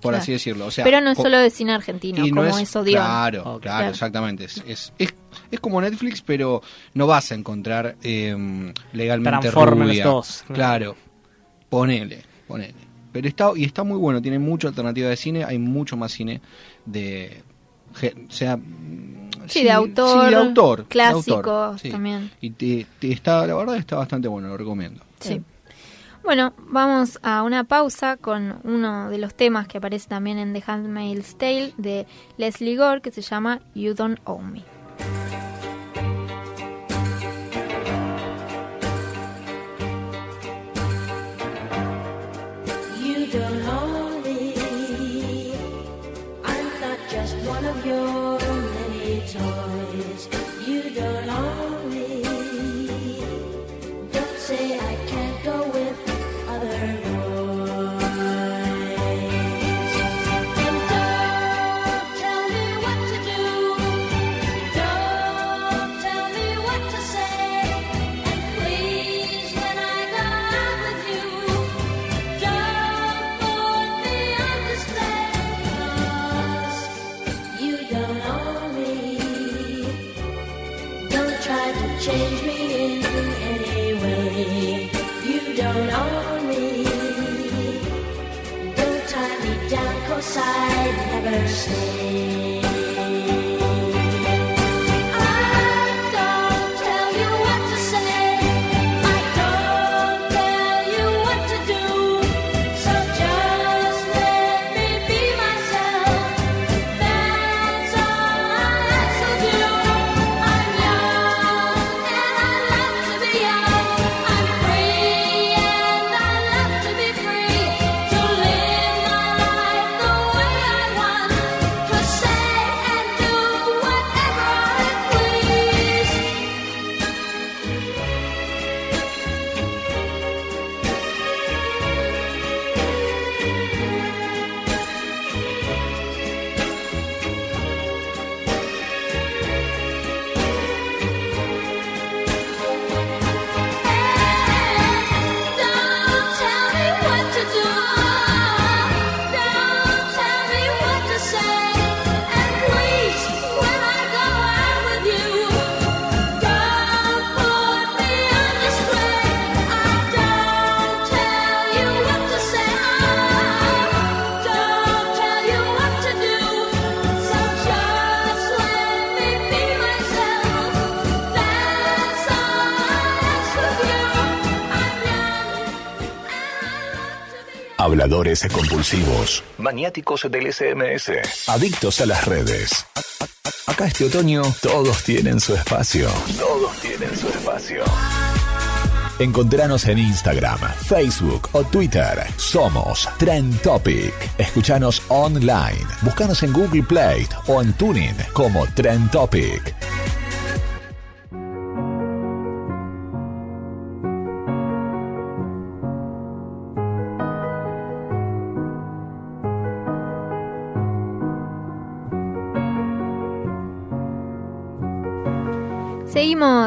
por Claro. así decirlo. O sea, Pero no es solo de cine argentino, y no como es- es Odeon. Claro, claro, exactamente. Es, es, es, es como Netflix, pero no vas a encontrar eh, legalmente Transformers rubia. 2, claro. Ponele, ponele. Pero está, y está muy bueno, tiene mucha alternativa de cine, hay mucho más cine de... O sea, Sí, de autor, sí, de autor, de autor, sí. también. Y te- te está, la verdad está bastante bueno, lo recomiendo. Sí. Bueno, vamos a una pausa con uno de los temas que aparece también en The Handmaid's Tale de Leslie Gore que se llama You Don't Own Me. Habladores compulsivos, maniáticos del SMS, adictos a las redes. Acá este otoño todos tienen su espacio. Todos tienen su espacio. Encontranos en Instagram, Facebook o Twitter. Somos Trend Topic. Escuchanos online. Búscanos en Google Play o en Tuning como Trend Topic.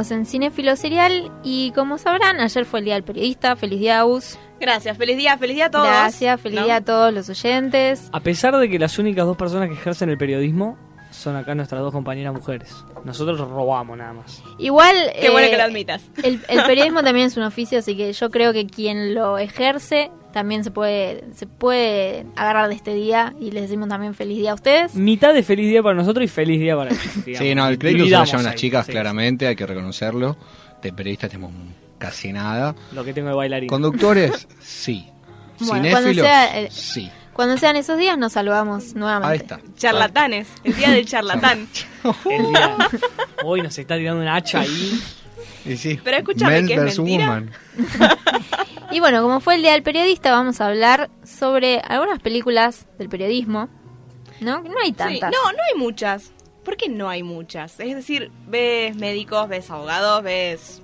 Seguimos en Cinefilo Serial y como sabrán, ayer fue el Día del Periodista. Feliz día, Aus. Gracias, feliz día, feliz día a todos. Gracias, feliz ¿No? día a todos los oyentes. A pesar de que las únicas dos personas que ejercen el periodismo son acá nuestras dos compañeras mujeres. Nosotros robamos nada más. Igual. Qué bueno eh, que lo admitas. El, el (laughs) periodismo también es un oficio, así que yo creo que quien lo ejerce también se puede, se puede agarrar de este día y les decimos también feliz día a ustedes. Mitad de feliz día para nosotros y feliz día para ellos. (laughs) digamos. Sí, no, el crédito se lo llevan las chicas, sí. claramente, hay que reconocerlo. De periodistas tenemos casi nada. Lo que tengo de bailarín. Conductores, (laughs) sí. Bueno, cuando Cinéfilos, sea el- sí. Cuando sean esos días nos saludamos nuevamente. Ahí está. Charlatanes, el día del charlatán. El día- (laughs) Hoy nos está tirando una hacha ahí. Y sí. Pero escúchame, Men ¿que es mentira? Y bueno, como fue el Día del Periodista, vamos a hablar sobre algunas películas del periodismo. ¿No? No hay Sí, tantas. No, no hay muchas. ¿Por qué no hay muchas? Es decir, ves médicos, ves abogados, ves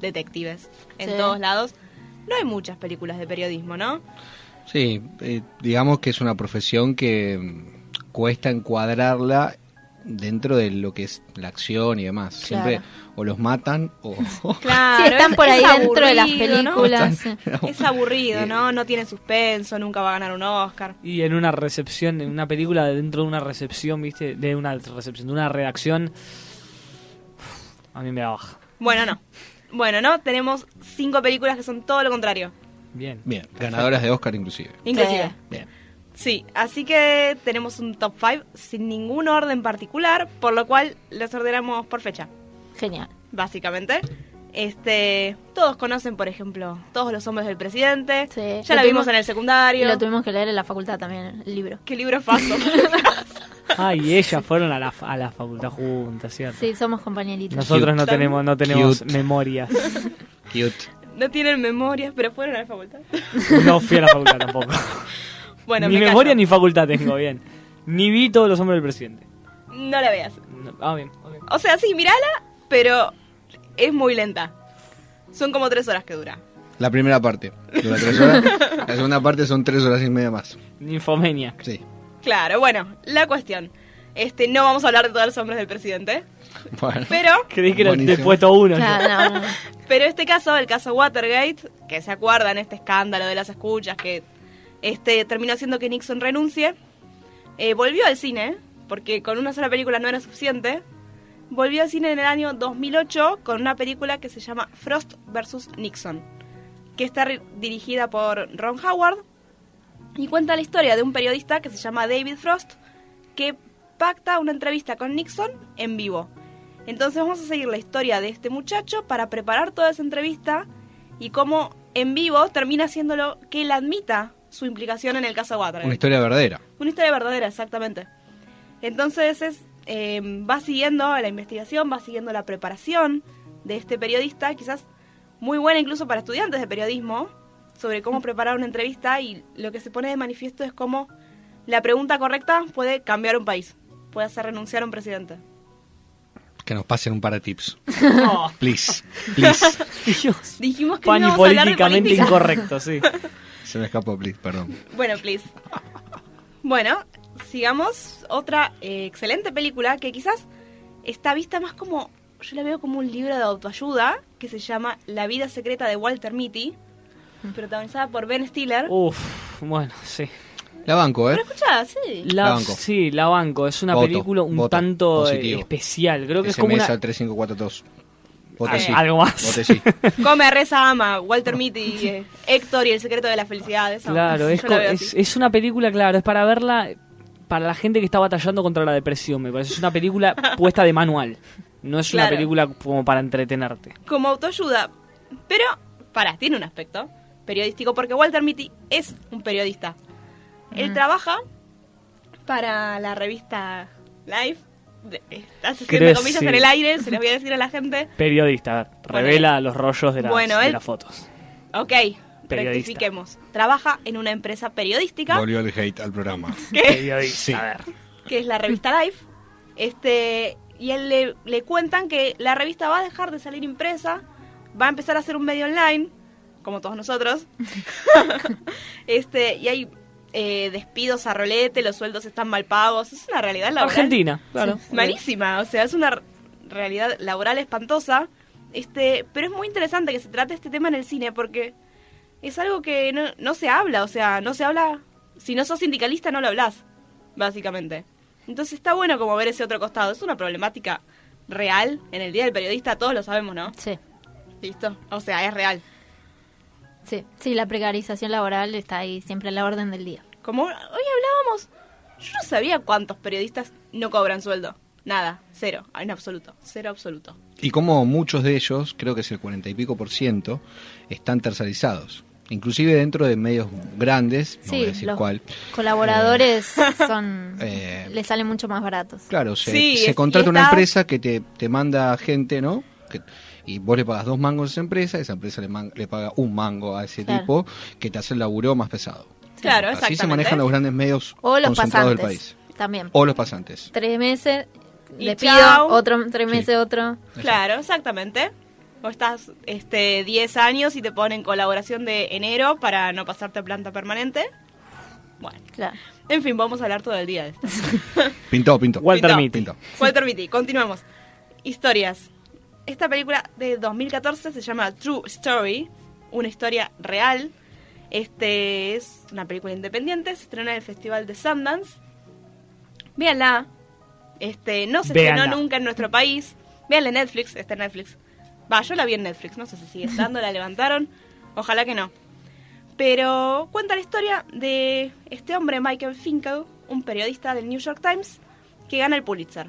detectives en Sí. todos lados. No hay muchas películas de periodismo, ¿no? Sí, eh, digamos que es una profesión que mm, cuesta encuadrarla dentro de lo que es la acción y demás. Claro. Siempre o los matan o... (laughs) (laughs) Claro, Sí, están es- por es ahí dentro de las películas. Es aburrido, ¿no? (laughs) No tiene suspenso, nunca va a ganar un Oscar. Y en una recepción, en una película dentro de una recepción, ¿viste? De una recepción, de una redacción. A mí me da baja. Bueno, no. Bueno, ¿no? Tenemos cinco películas que son todo lo contrario. Bien. Bien, ganadoras de Oscar inclusive. Inclusive. Bien. Sí, así que tenemos un top 5 sin ningún orden particular, por lo cual los ordenamos por fecha, Genial. básicamente. Este, todos conocen, por ejemplo, todos los hombres del presidente. Sí. Ya Lo la vimos en el secundario. Y lo tuvimos que leer en la facultad también, el libro. ¿Qué libro faso? Ah, (laughs) y ellas fueron a la, a la facultad juntas, ¿cierto? Sí, somos compañeritos. Nosotros no tenemos, no tenemos Cute. memorias. (laughs) Cute. no tienen memorias, pero fueron a la facultad. No fui a la facultad tampoco. (laughs) Bueno, ni me memoria callo. ni facultad tengo, bien. Ni vi todos los hombres del presidente. No la veas. No- ah, bien. ok. O sea, sí, mirala, pero es muy lenta. Son como tres horas que dura. La primera parte dura tres horas. La segunda parte son tres horas y media más. Ninfomania. Sí. Claro, bueno, la cuestión. Este, no vamos a hablar de todos los hombres del presidente, Bueno. pero Creí que era el puesto uno. Claro, no, no. Pero este caso, el caso Watergate, que se acuerdan, este escándalo de las escuchas que este terminó haciendo que Nixon renuncie, eh, volvió al cine, porque con una sola película no era suficiente, volvió al cine en el año 2008 con una película que se llama Frost vs. Nixon, que está ri- dirigida por Ron Howard y cuenta la historia de un periodista que se llama David Frost que pacta una entrevista con Nixon en vivo. Entonces vamos a seguir la historia de este muchacho para preparar toda esa entrevista y cómo en vivo termina haciéndolo que él admita su implicación en el caso Watergate. Una historia verdadera. Una historia verdadera, exactamente. Entonces es, eh, va siguiendo la investigación, va siguiendo la preparación de este periodista, quizás muy buena incluso para estudiantes de periodismo, sobre cómo preparar una entrevista y lo que se pone de manifiesto es cómo la pregunta correcta puede cambiar un país, puede hacer renunciar a un presidente. Que nos pasen un par de tips. No. (laughs) Please. Please. Dijimos que Pani no íbamos a hablar de política. incorrecto, sí. (laughs) Se me escapó, please, perdón. (laughs) Bueno, please. Bueno, sigamos. Otra eh, excelente película que quizás está vista más como. Yo la veo como un libro de autoayuda que se llama La vida secreta de Walter Mitty, protagonizada por Ben Stiller. Uf, bueno, sí. La banco, ¿eh? Pero escuchá, sí. La, La banco. Sí, la banco. Es una Voto, película un voto, tanto eh, positivo. especial. Creo que es como una... al 3542. Vote Eh, sí. algo más. Vote sí. (laughs) Come, reza, ama. Walter Mitty, eh, Héctor y el secreto de la felicidad. esa. Claro, es, es, es una película, claro, es para verla para la gente que está batallando contra la depresión, me parece. Es una película (laughs) puesta de manual. No es una película como para entretenerte. como autoayuda. Pero, para, tiene un aspecto periodístico porque Walter Mitty es un periodista. Él Mm. trabaja para la revista Life. Haciendo Creo, comillas sí. en el aire, se los voy a decir a la gente. Periodista, a ver, Bueno, revela los rollos de las, bueno, de las fotos. Ok, rectifiquemos. Trabaja en una empresa periodística Volvió el hate al programa. (laughs) ¿Qué? Periodista, Sí. a ver. que es la revista Life. Este, y él le, le cuentan que la revista va a dejar de salir impresa, va a empezar a hacer un medio online, como todos nosotros. (laughs) (laughs) este, y hay eh, despidos a rolete, los sueldos están mal pagos, es una realidad laboral. Argentina, claro. (laughs) Malísima, o sea, es una realidad laboral espantosa. Este, pero es muy interesante que se trate este tema en el cine porque es algo que no, no se habla, o sea, no se habla. Si no sos sindicalista, no lo hablas, básicamente. Entonces está bueno como ver ese otro costado. Es una problemática real en el Día del Periodista, todos lo sabemos, ¿no? Sí. ¿Listo? O sea, es real. Sí, sí, la precarización laboral está ahí siempre a la orden del día. Como hoy hablábamos, yo no sabía cuántos periodistas no cobran sueldo. Nada, cero, en absoluto, cero absoluto. Y como muchos de ellos, creo que es el cuarenta y pico por ciento, están tercerizados. Inclusive dentro de medios grandes, no Sí, voy a decir los cuál. colaboradores son (laughs) Eh, les salen mucho más baratos. Claro, se, Sí, se es- contrata una está- empresa que te, te manda gente, ¿no? Que- y vos le pagas dos mangos a esa empresa, esa empresa le, man- le paga un mango a ese Claro. tipo que te hace el laburo más pesado. Claro, Así se manejan los grandes medios O los concentrados del pasantes país. también. O los pasantes. Tres meses, Y le pido, chao. otro tres meses, otro. Claro, exactamente. O estás este 10 años y te ponen colaboración de enero para no pasarte a planta permanente. Bueno, Claro. en fin, vamos a hablar todo el día de esto. (laughs) Pintó, pintó. Walter Pintó. Mitty. Pintó. Walter Mitty, continuamos. Historias. Esta película de 2014 se llama True Story, una historia real. Este es una película independiente, se estrena en el Festival de Sundance. Véanla. Este, no se estrenó nunca en nuestro país. Véanla en Netflix, está en Netflix. Va, yo la vi en Netflix, no sé si sigue estando, la levantaron. Ojalá que no. Pero cuenta la historia de este hombre, Michael Finkel, un periodista del New York Times, que gana el Pulitzer.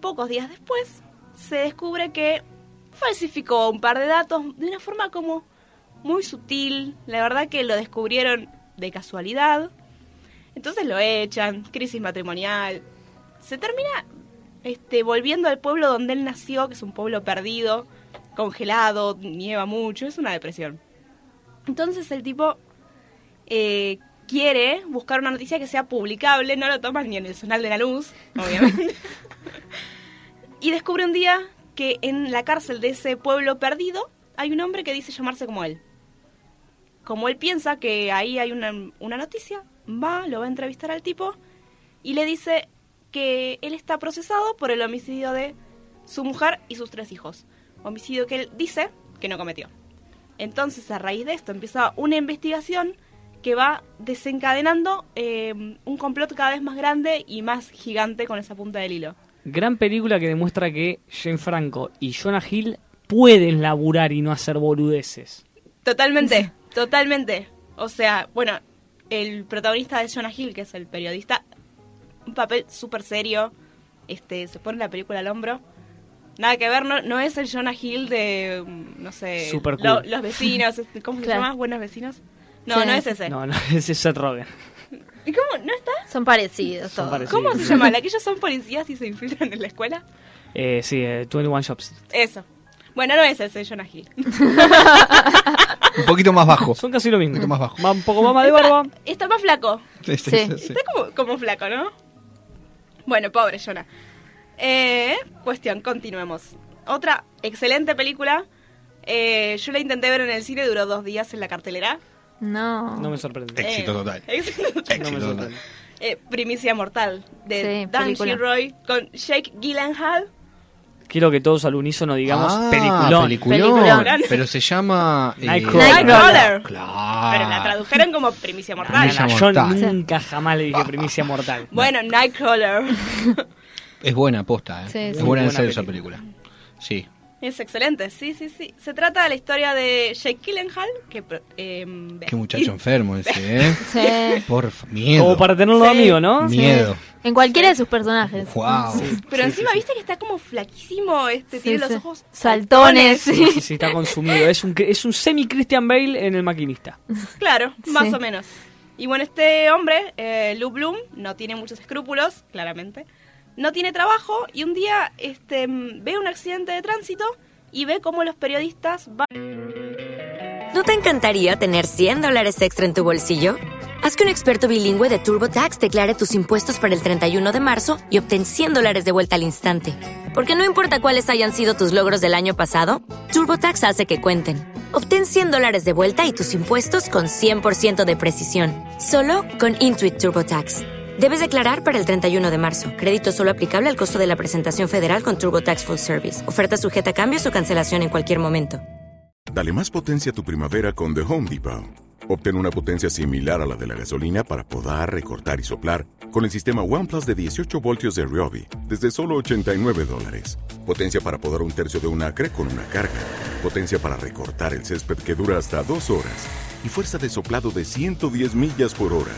Pocos días después, se descubre que falsificó un par de datos de una forma como muy sutil. La verdad que lo descubrieron de casualidad. Entonces lo echan, crisis matrimonial. Se termina este, volviendo al pueblo donde él nació, que es un pueblo perdido, congelado, nieva mucho, es una depresión. Entonces el tipo eh, quiere buscar una noticia que sea publicable, no lo toman ni en el Sonal de la Luz, obviamente. (laughs) y descubre un día que en la cárcel de ese pueblo perdido hay un hombre que dice llamarse como él. Como él piensa que ahí hay una, una noticia, va, lo va a entrevistar al tipo y le dice que él está procesado por el homicidio de su mujer y sus tres hijos. Homicidio que él dice que no cometió. Entonces, a raíz de esto, empieza una investigación que va desencadenando eh, un complot cada vez más grande y más gigante con esa punta del hilo. Gran película que demuestra que Jane Franco y Jonah Hill pueden laburar y no hacer boludeces. Totalmente, totalmente. O sea, bueno, el protagonista de Jonah Hill, que es el periodista, un papel súper serio, este, se pone la película al hombro. Nada que ver, no, no es el Jonah Hill de, mm, no sé, Super lo- cool. los vecinos, (laughs) este, ¿cómo se Claro. llama? Buenos vecinos. No, Sí. no es ese. No, no, (laughs) ese es Seth Rogen. ¿Y cómo? ¿No está? Son parecidos Son todos. parecidos. ¿Cómo se llama? ¿La que ellos son policías y se infiltran en la escuela? Eh, sí, eh, 21 Shops. Eso. Bueno, no es ese Jonah Hill. (laughs) Un poquito más bajo. Son casi lo mismo. Un poquito más bajo. Un poco más de barba. Está más flaco. Sí, sí, Sí. sí, sí. Está como, como flaco, ¿no? Bueno, pobre Jonah. Eh, cuestión, continuemos. Otra excelente película. Eh, yo la intenté ver en el cine, duró dos días en la cartelera. No. No me sorprende. Éxito total. (laughs) éxito total. No sorprende. Eh, Primicia Mortal, de Sí, Dan. Gilroy con Jake Gyllenhaal. Quiero que todos al unísono digamos Ah, peliculón. peliculón. Peliculón. Pero se llama... eh, Nightcrawler. Nightcrawler. Claro. Pero la tradujeron como Primicia Mortal. Primicia no, yo mortal. nunca jamás le dije primicia mortal. (laughs) Bueno, Nightcrawler. Es buena aposta, ¿eh? Sí, es sí. buena en Buena serio esa película. Sí. Es excelente, sí, sí, sí. Se trata de la historia de Jake Gyllenhaal, que... eh, Qué muchacho enfermo ese, ¿eh? Sí. Porfa, miedo. Como para tenerlo amigo, ¿no? Miedo. En cualquiera de sus personajes. Wow. Pero encima, viste que está como flaquísimo, este, Sí, tiene los ojos Saltones. Sí. Sí, sí, está consumido. Es un, es un semi-Christian Bale en el maquinista. Claro, más Sí. o menos. Y bueno, este hombre, eh, Lou Bloom, no tiene muchos escrúpulos, claramente. No tiene trabajo y un día este, ve un accidente de tránsito y ve cómo los periodistas van... ¿No te encantaría tener 100 dólares extra en tu bolsillo? Haz que un experto bilingüe de TurboTax declare tus impuestos para el 31 de marzo y obtén 100 dólares de vuelta al instante. Porque no importa cuáles hayan sido tus logros del año pasado, TurboTax hace que cuenten. Obtén 100 dólares de vuelta y tus impuestos con 100% de precisión. Solo con Intuit TurboTax. Debes declarar para el 31 de marzo. Crédito solo aplicable al costo de la presentación federal con TurboTax Full Service. Oferta sujeta a cambios o cancelación en cualquier momento. Dale más potencia a tu primavera con The Home Depot. Obtén una potencia similar a la de la gasolina para podar, recortar y soplar con el sistema OnePlus de 18 voltios de Ryobi desde solo 89 dólares. Potencia para podar un tercio de un acre con una carga. Potencia para recortar el césped que dura hasta dos horas. Y fuerza de soplado de 110 millas por hora.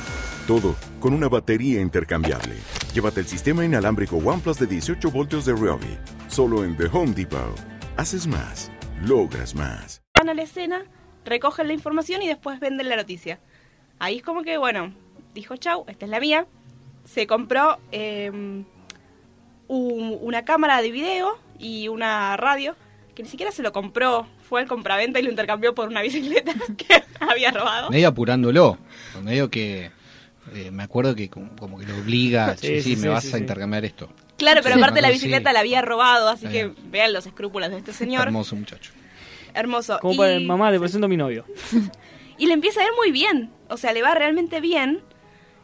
Todo con una batería intercambiable. Llévate el sistema inalámbrico OnePlus de 18 voltios de Ryobi. Solo en The Home Depot. Haces más. Logras más. van a la escena, recogen la información y después venden la noticia. Ahí es como que, bueno, dijo chau, esta es la mía. Se compró eh, un- una cámara de video y una radio, que ni siquiera se lo compró, fue al compraventa y lo intercambió por una bicicleta (laughs) que había robado. Medio apurándolo. Medio que. eh, me acuerdo que como, como que lo obliga. Sí, Sí, sí, sí, me sí, vas sí, a sí. intercambiar esto. Claro, pero Sí, aparte la sí. bicicleta la había robado, así que vean los escrúpulos de este señor. Hermoso muchacho. Hermoso. Como Y- para mamá, te presento a mi novio. (laughs) y le empieza a ir muy bien. O sea, le va realmente bien.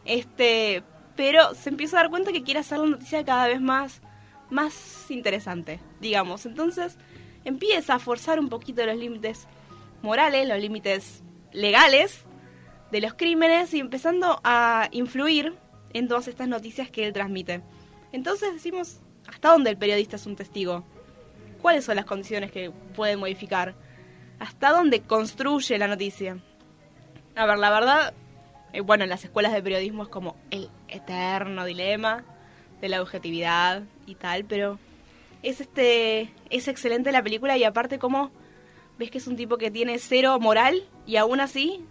Este, pero se empieza a dar cuenta que quiere hacer la noticia cada vez más, más interesante, digamos. Entonces empieza a forzar un poquito los límites morales, los límites legales de los crímenes y empezando a influir en todas estas noticias que él transmite. Entonces decimos, ¿hasta dónde el periodista es un testigo? ¿Cuáles son las condiciones que puede modificar? ¿Hasta dónde construye la noticia? A ver, la verdad, eh, bueno, en las escuelas de periodismo es como el eterno dilema de la objetividad y tal, pero es este es excelente la película y aparte como ves que es un tipo que tiene cero moral y aún así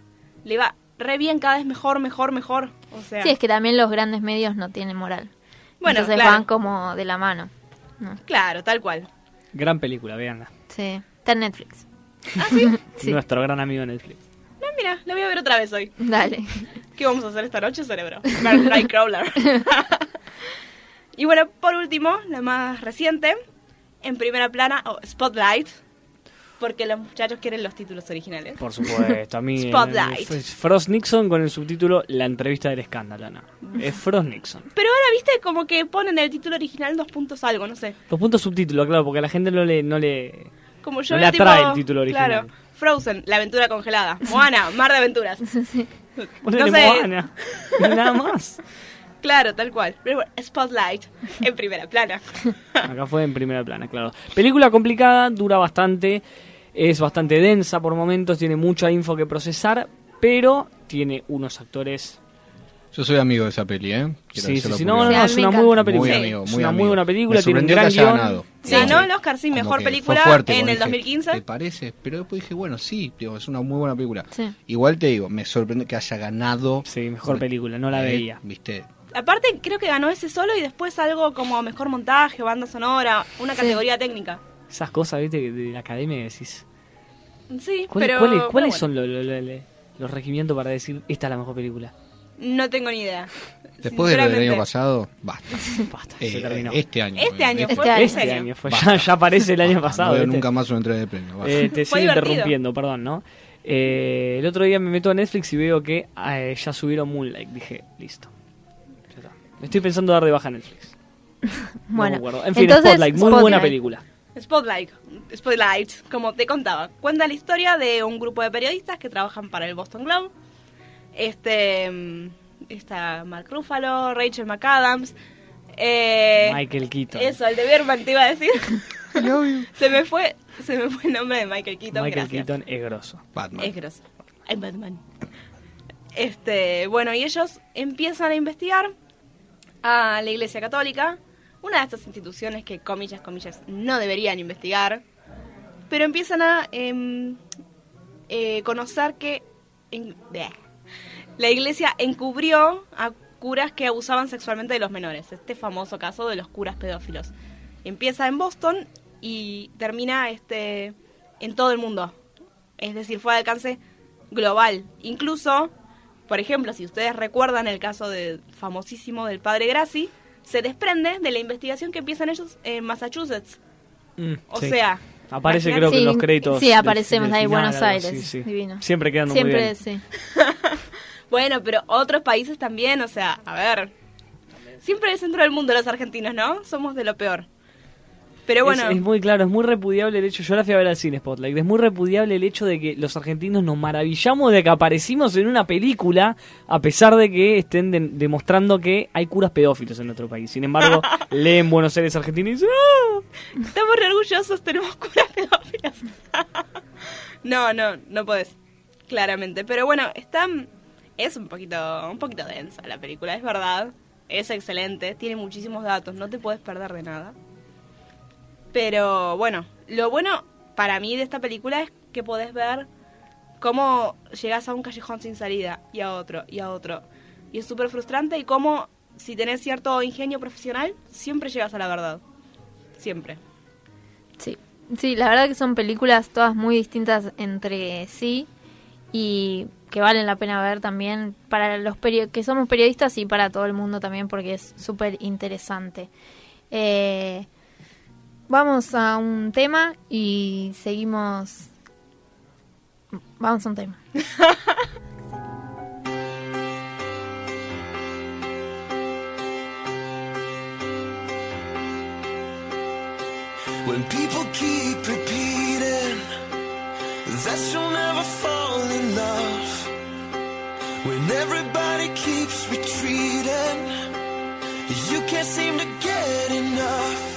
le va re bien cada vez mejor, mejor, mejor. O sea, Sí, es que también los grandes medios no tienen moral. Bueno, Entonces claro. van como de la mano. ¿no? claro, tal cual. Gran película, veanla. Sí. Está en Netflix. ¿Ah, sí? (laughs) Sí. Nuestro gran amigo de Netflix. No, mira, la voy a ver otra vez hoy. Dale. ¿Qué vamos a hacer esta noche, cerebro? (laughs) Nightcrawler. (laughs) y bueno, por último, la más reciente, en primera plana, o Spotlight, porque los muchachos quieren los títulos originales. Por supuesto, a mí. (laughs) Spotlight. Frost Nixon con el subtítulo La entrevista del escándalo. No. Es Frost Nixon. Pero ahora, viste, como que ponen el título original dos puntos algo, no sé. Dos puntos subtítulo, claro, porque a la gente no le. No le Como yo no le atrae tipo, el título original. Claro, Frozen, la aventura congelada. Moana, mar de aventuras. (laughs) Ponele no sé. Moana. (laughs) Nada más. Claro, tal cual. Pero bueno, Spotlight en primera plana. (laughs) Acá fue en primera plana, claro. Película complicada, dura bastante, es bastante densa por momentos, tiene mucha info que procesar, pero tiene unos actores. Yo soy amigo de esa peli, ¿eh? Quiero Sí, sí, sí, no, no, no, es una muy buena película. Muy amigo, Es muy una muy amigo. buena película, Me tiene un gran que haya guion. ganado. Ganó el Oscar, sí, mejor película fue fuerte, en el dije, 2015. ¿Te parece? Pero después dije, bueno, sí, digo, es una muy buena película. Sí. Igual te digo, me sorprende que haya ganado. Sí, mejor película, no la eh, veía. ¿Viste? Aparte, creo que ganó ese solo y después algo como mejor montaje, banda sonora, una categoría técnica. Esas cosas, viste, de la academia decís. Sí, ¿Cuál- pero. ¿Cuáles, bueno, son lo- lo- lo- lo- los regimientos para decir esta es la mejor película? No tengo ni idea. Después de lo del año pasado, basta. (laughs) Basta, Eh, se terminó. Este año. Este año Este fue, Este año fue, ya, ya aparece el año No pasado. veo ¿viste? nunca más una entrega de premio. basta. Eh, te sigo interrumpiendo, perdón, ¿no? Eh, el otro día me meto a Netflix y veo que eh, ya subieron Moonlight. Dije, listo. Estoy pensando dar de baja Netflix. (laughs) No Bueno, me acuerdo. En fin, entonces, Spotlight, muy buena película. Spotlight, Spotlight, como te contaba, cuenta la historia de un grupo de periodistas que trabajan para el Boston Globe. Este mm, está Mark Ruffalo, Rachel McAdams, eh, Michael Keaton. Eso, el de Birdman te iba a decir. (laughs) (laughs) se me fue, se me fue el nombre de Michael Keaton. Michael gracias. Keaton es grosso. Batman. Es grosso. I'm Batman. Este, bueno, y ellos empiezan a investigar a la Iglesia Católica, una de estas instituciones que, comillas, comillas, no deberían investigar, pero empiezan a em, eh, conocer que la Iglesia encubrió a curas que abusaban sexualmente de los menores, este famoso caso de los curas pedófilos. Empieza en Boston y termina este en todo el mundo. Es decir, fue de alcance global. Incluso, por ejemplo, si ustedes recuerdan el caso de, famosísimo del padre Grassi, se desprende de la investigación que empiezan ellos en Massachusetts. Mm, O sí. sea, Aparece imagínate- creo que en Sí, los créditos. sí, del- aparecemos del ahí, final, Buenos Aires, así, sí. divino. Siempre quedando Siempre, muy bien. sí. (laughs) Bueno, pero otros países también, o sea, a ver. Siempre el centro del mundo los argentinos, ¿no? Somos de lo peor. Pero bueno, Es, es muy claro, es muy repudiable el hecho. Yo la fui a ver al cine Spotlight. Es muy repudiable el hecho de que los argentinos nos maravillamos de que aparecimos en una película, a pesar de que estén de- demostrando que hay curas pedófilos en nuestro país. Sin embargo, (laughs) leen Buenos Aires Argentina y dicen, "Ah". estamos re orgullosos, tenemos curas pedófilas. (laughs) no, no, no podés. Claramente. Pero bueno, está. Es un poquito, un poquito densa la película, es verdad. Es excelente, tiene muchísimos datos, no te puedes perder de nada. Pero bueno, lo bueno para mí de esta película es que podés ver cómo llegas a un callejón sin salida y a otro y a otro. Y es súper frustrante y cómo si tenés cierto ingenio profesional, siempre llegas a la verdad. Siempre. Sí. Sí, la verdad que son películas todas muy distintas entre sí y que valen la pena ver también para los que somos periodistas y para todo el mundo también porque es súper interesante. Eh, vamos a un tema y seguimos. Vamos a un tema. (laughs) When people keep repeating that you'll never fall in love. When everybody keeps retreating, you can't seem to get enough.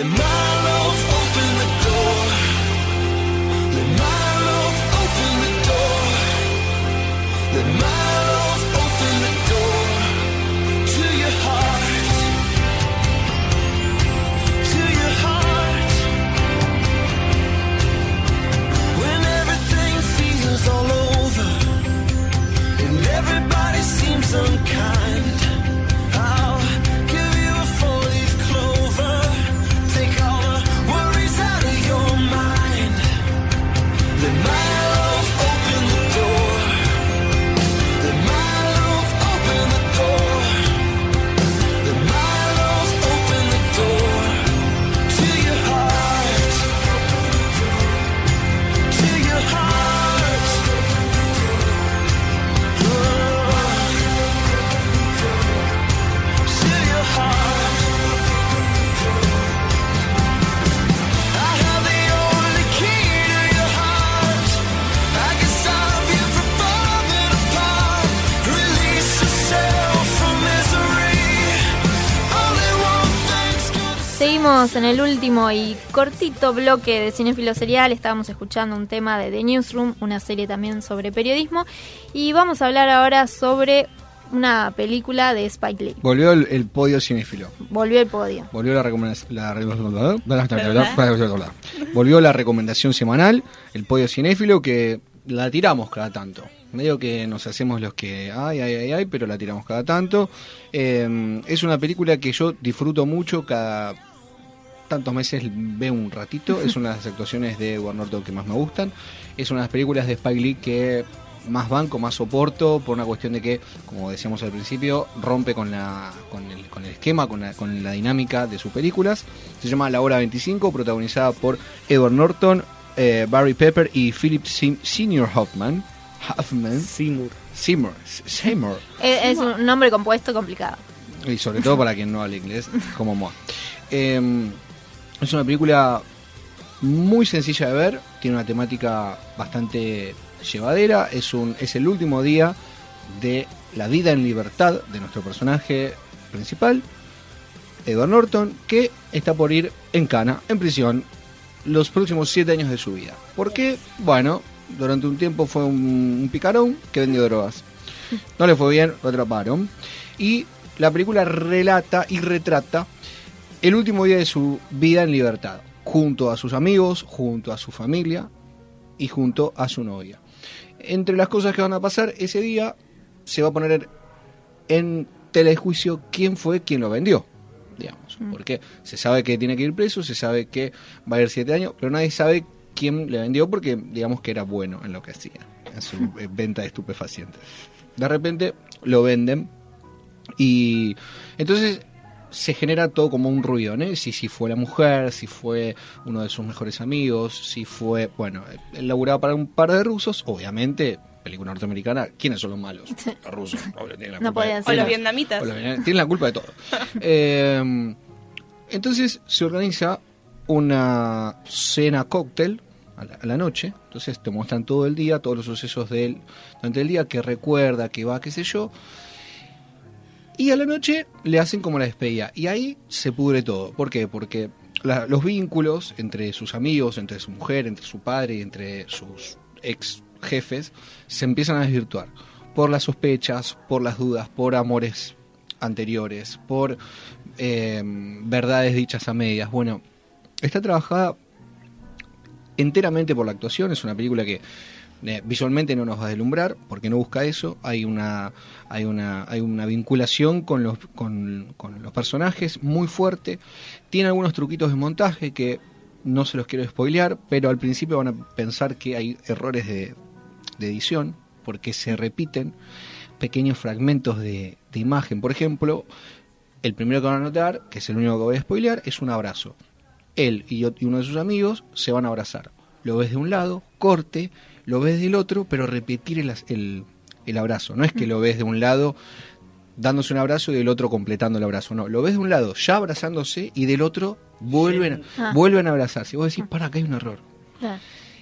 Let my seguimos en el último y cortito bloque de Cinefilo Serial. Estábamos escuchando un tema de The Newsroom, una serie también sobre periodismo. Y vamos a hablar ahora sobre una película de Spike Lee. Volvió el, el podio cinéfilo. Volvió el podio. Volvió la recomendación. La, (laughs) volvió la recomendación semanal, el podio cinéfilo, que la tiramos cada tanto. Medio que nos hacemos los que ay, ay, ay, ay, pero la tiramos cada tanto. Eh, es una película que yo disfruto mucho cada tantos meses veo un ratito. Es una de las actuaciones de Edward Norton que más me gustan. Es una de las películas de Spike Lee que más banco, más soporto, por una cuestión de que, como decíamos al principio, rompe con, la, con, el, con el esquema, con la, con la dinámica de sus películas. Se llama La Hora 25, protagonizada por Edward Norton, eh, Barry Pepper y Philip Sim- Senior Hoffman. Hoffman. Seymour. Seymour. Seymour. Es, es un nombre compuesto complicado. Y sobre todo para quien no habla inglés, como Moa. (laughs) Eh, es una película muy sencilla de ver, tiene una temática bastante llevadera, es, el último día de la vida en libertad de nuestro personaje principal, Edward Norton, que está por ir en cana, en prisión, los próximos siete años de su vida. ¿Por qué? Bueno, durante un tiempo fue un picarón que vendió drogas. No le fue bien, lo atraparon. Y la película relata y retrata el último día de su vida en libertad, junto a sus amigos, junto a su familia y junto a su novia. Entre las cosas que van a pasar ese día, se va a poner en telejuicio quién fue quien lo vendió, digamos. Porque se sabe que tiene que ir preso, se sabe que va a ir siete años, pero nadie sabe quién le vendió porque digamos que era bueno en lo que hacía, en su (laughs) eh, venta de estupefacientes. De repente lo venden y entonces se genera todo como un ruido, ¿no? Si, si fue la mujer, si fue uno de sus mejores amigos, si fue, bueno, él laburaba para un par de rusos, obviamente, película norteamericana, ¿quiénes son los malos? (laughs) Los rusos, tienen la No culpa de- podían O ser. los vietnamitas. o los vietnamitas, tienen la culpa de todo. (laughs) Eh, entonces se organiza una cena cóctel a la, a la noche, entonces te muestran todo el día, todos los sucesos de él durante el día, que recuerda, que va, qué sé yo, y a la noche le hacen como la despedida. Y ahí se pudre todo. ¿Por qué? Porque los vínculos entre sus amigos, entre su mujer, entre su padre y entre sus ex jefes se empiezan a desvirtuar. Por las sospechas, por las dudas, por amores anteriores, por eh, verdades dichas a medias. Bueno, está trabajada enteramente por la actuación. Es una película que eh, visualmente no nos va a deslumbrar porque no busca eso. Hay una, hay una, hay una vinculación con los, con, con los personajes muy fuerte. Tiene algunos truquitos de montaje que no se los quiero spoilear, pero al principio van a pensar que hay errores de, de edición porque se repiten pequeños fragmentos de, de imagen. Por ejemplo, el primero que van a notar, que es el único que voy a spoilear, es un abrazo. Él y, y uno de sus amigos se van a abrazar. Lo ves de un lado, corte, lo ves del otro, pero repetir el, el, el abrazo. No es que lo ves de un lado dándose un abrazo y del otro completando el abrazo. No, lo ves de un lado ya abrazándose y del otro vuelven, Ah. vuelven a abrazarse. Y vos decís, para, acá hay un error.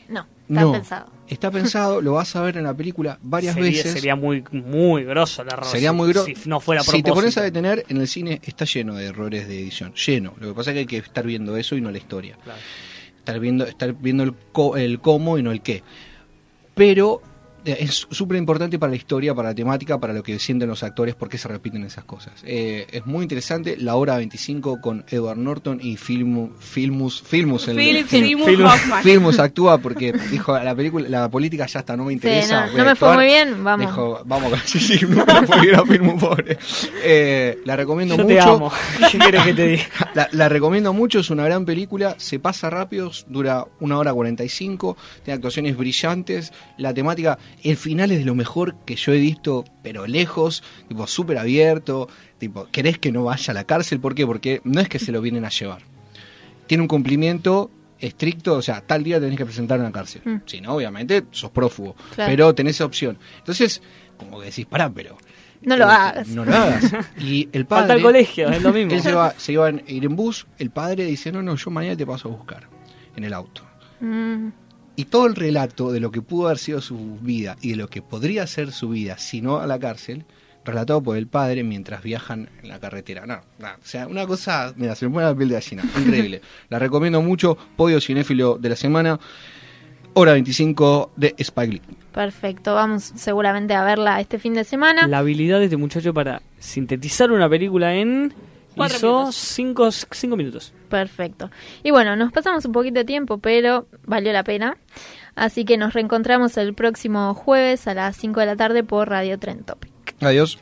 No, está No, pensado. está pensado, (laughs) lo vas a ver en la película varias sería, veces. Sería muy, muy grosso el error. Sería si- muy grosso. Si no fuera a Si te pones a detener, en el cine está lleno de errores de edición. Lleno. Lo que pasa es que hay que estar viendo eso y no la historia. Claro. Estar viendo, estar viendo el, co- el cómo y no el qué. Pero eh, es súper importante para la historia, para la temática, para lo que sienten los actores, por qué se repiten esas cosas. Eh, es muy interesante. La hora 25 con Edward Norton y Filmu- Filmus. Filmus, el- Philip Film- Seymour Filmus- Hoffman. Filmus actúa porque dijo la película, la política ya está, no me interesa. no, me fue actuar". muy bien, vamos. Dijo, vamos, (laughs) sí, sí, no me fue bien a Filmus, pobre. Eh, la recomiendo Yo mucho. te amo. (laughs) ¿Qué quieres que te diga? La, la recomiendo mucho, es una gran película, se pasa rápido, dura una hora 45, tiene actuaciones brillantes, la temática, el final es de lo mejor que yo he visto, pero lejos, tipo súper abierto, tipo, querés que no vaya a la cárcel, ¿por qué? Porque no es que se lo vienen a llevar. Tiene un cumplimiento estricto, o sea, tal día tenés que presentar en la cárcel. Mm. Si no, obviamente sos prófugo, Claro. pero tenés esa opción. Entonces, como que decís, pará, pero No lo eh, hagas. No lo hagas. (laughs) Y el padre. Falta el colegio, es lo mismo. (laughs) Él se, va, se iba a ir en bus. El padre dice: No, no, yo mañana te paso a buscar en el auto. Mm, Y todo el relato de lo que pudo haber sido su vida y de lo que podría ser su vida si no a la cárcel, relatado por el padre mientras viajan en la carretera. No, no, o sea, una cosa, mira, se me pone la piel de gallina, (laughs) increíble. la recomiendo mucho, podio cinéfilo de la semana, hora 25 de Spike Lee. Perfecto, vamos seguramente a verla este fin de semana. La habilidad de este muchacho para sintetizar una película en... Cuatro hizo minutos. cinco, cinco minutos. Perfecto. Y bueno, nos pasamos un poquito de tiempo, pero valió la pena. Así que nos reencontramos el próximo jueves a las 5 de la tarde por Radio Tren Topic. Adiós.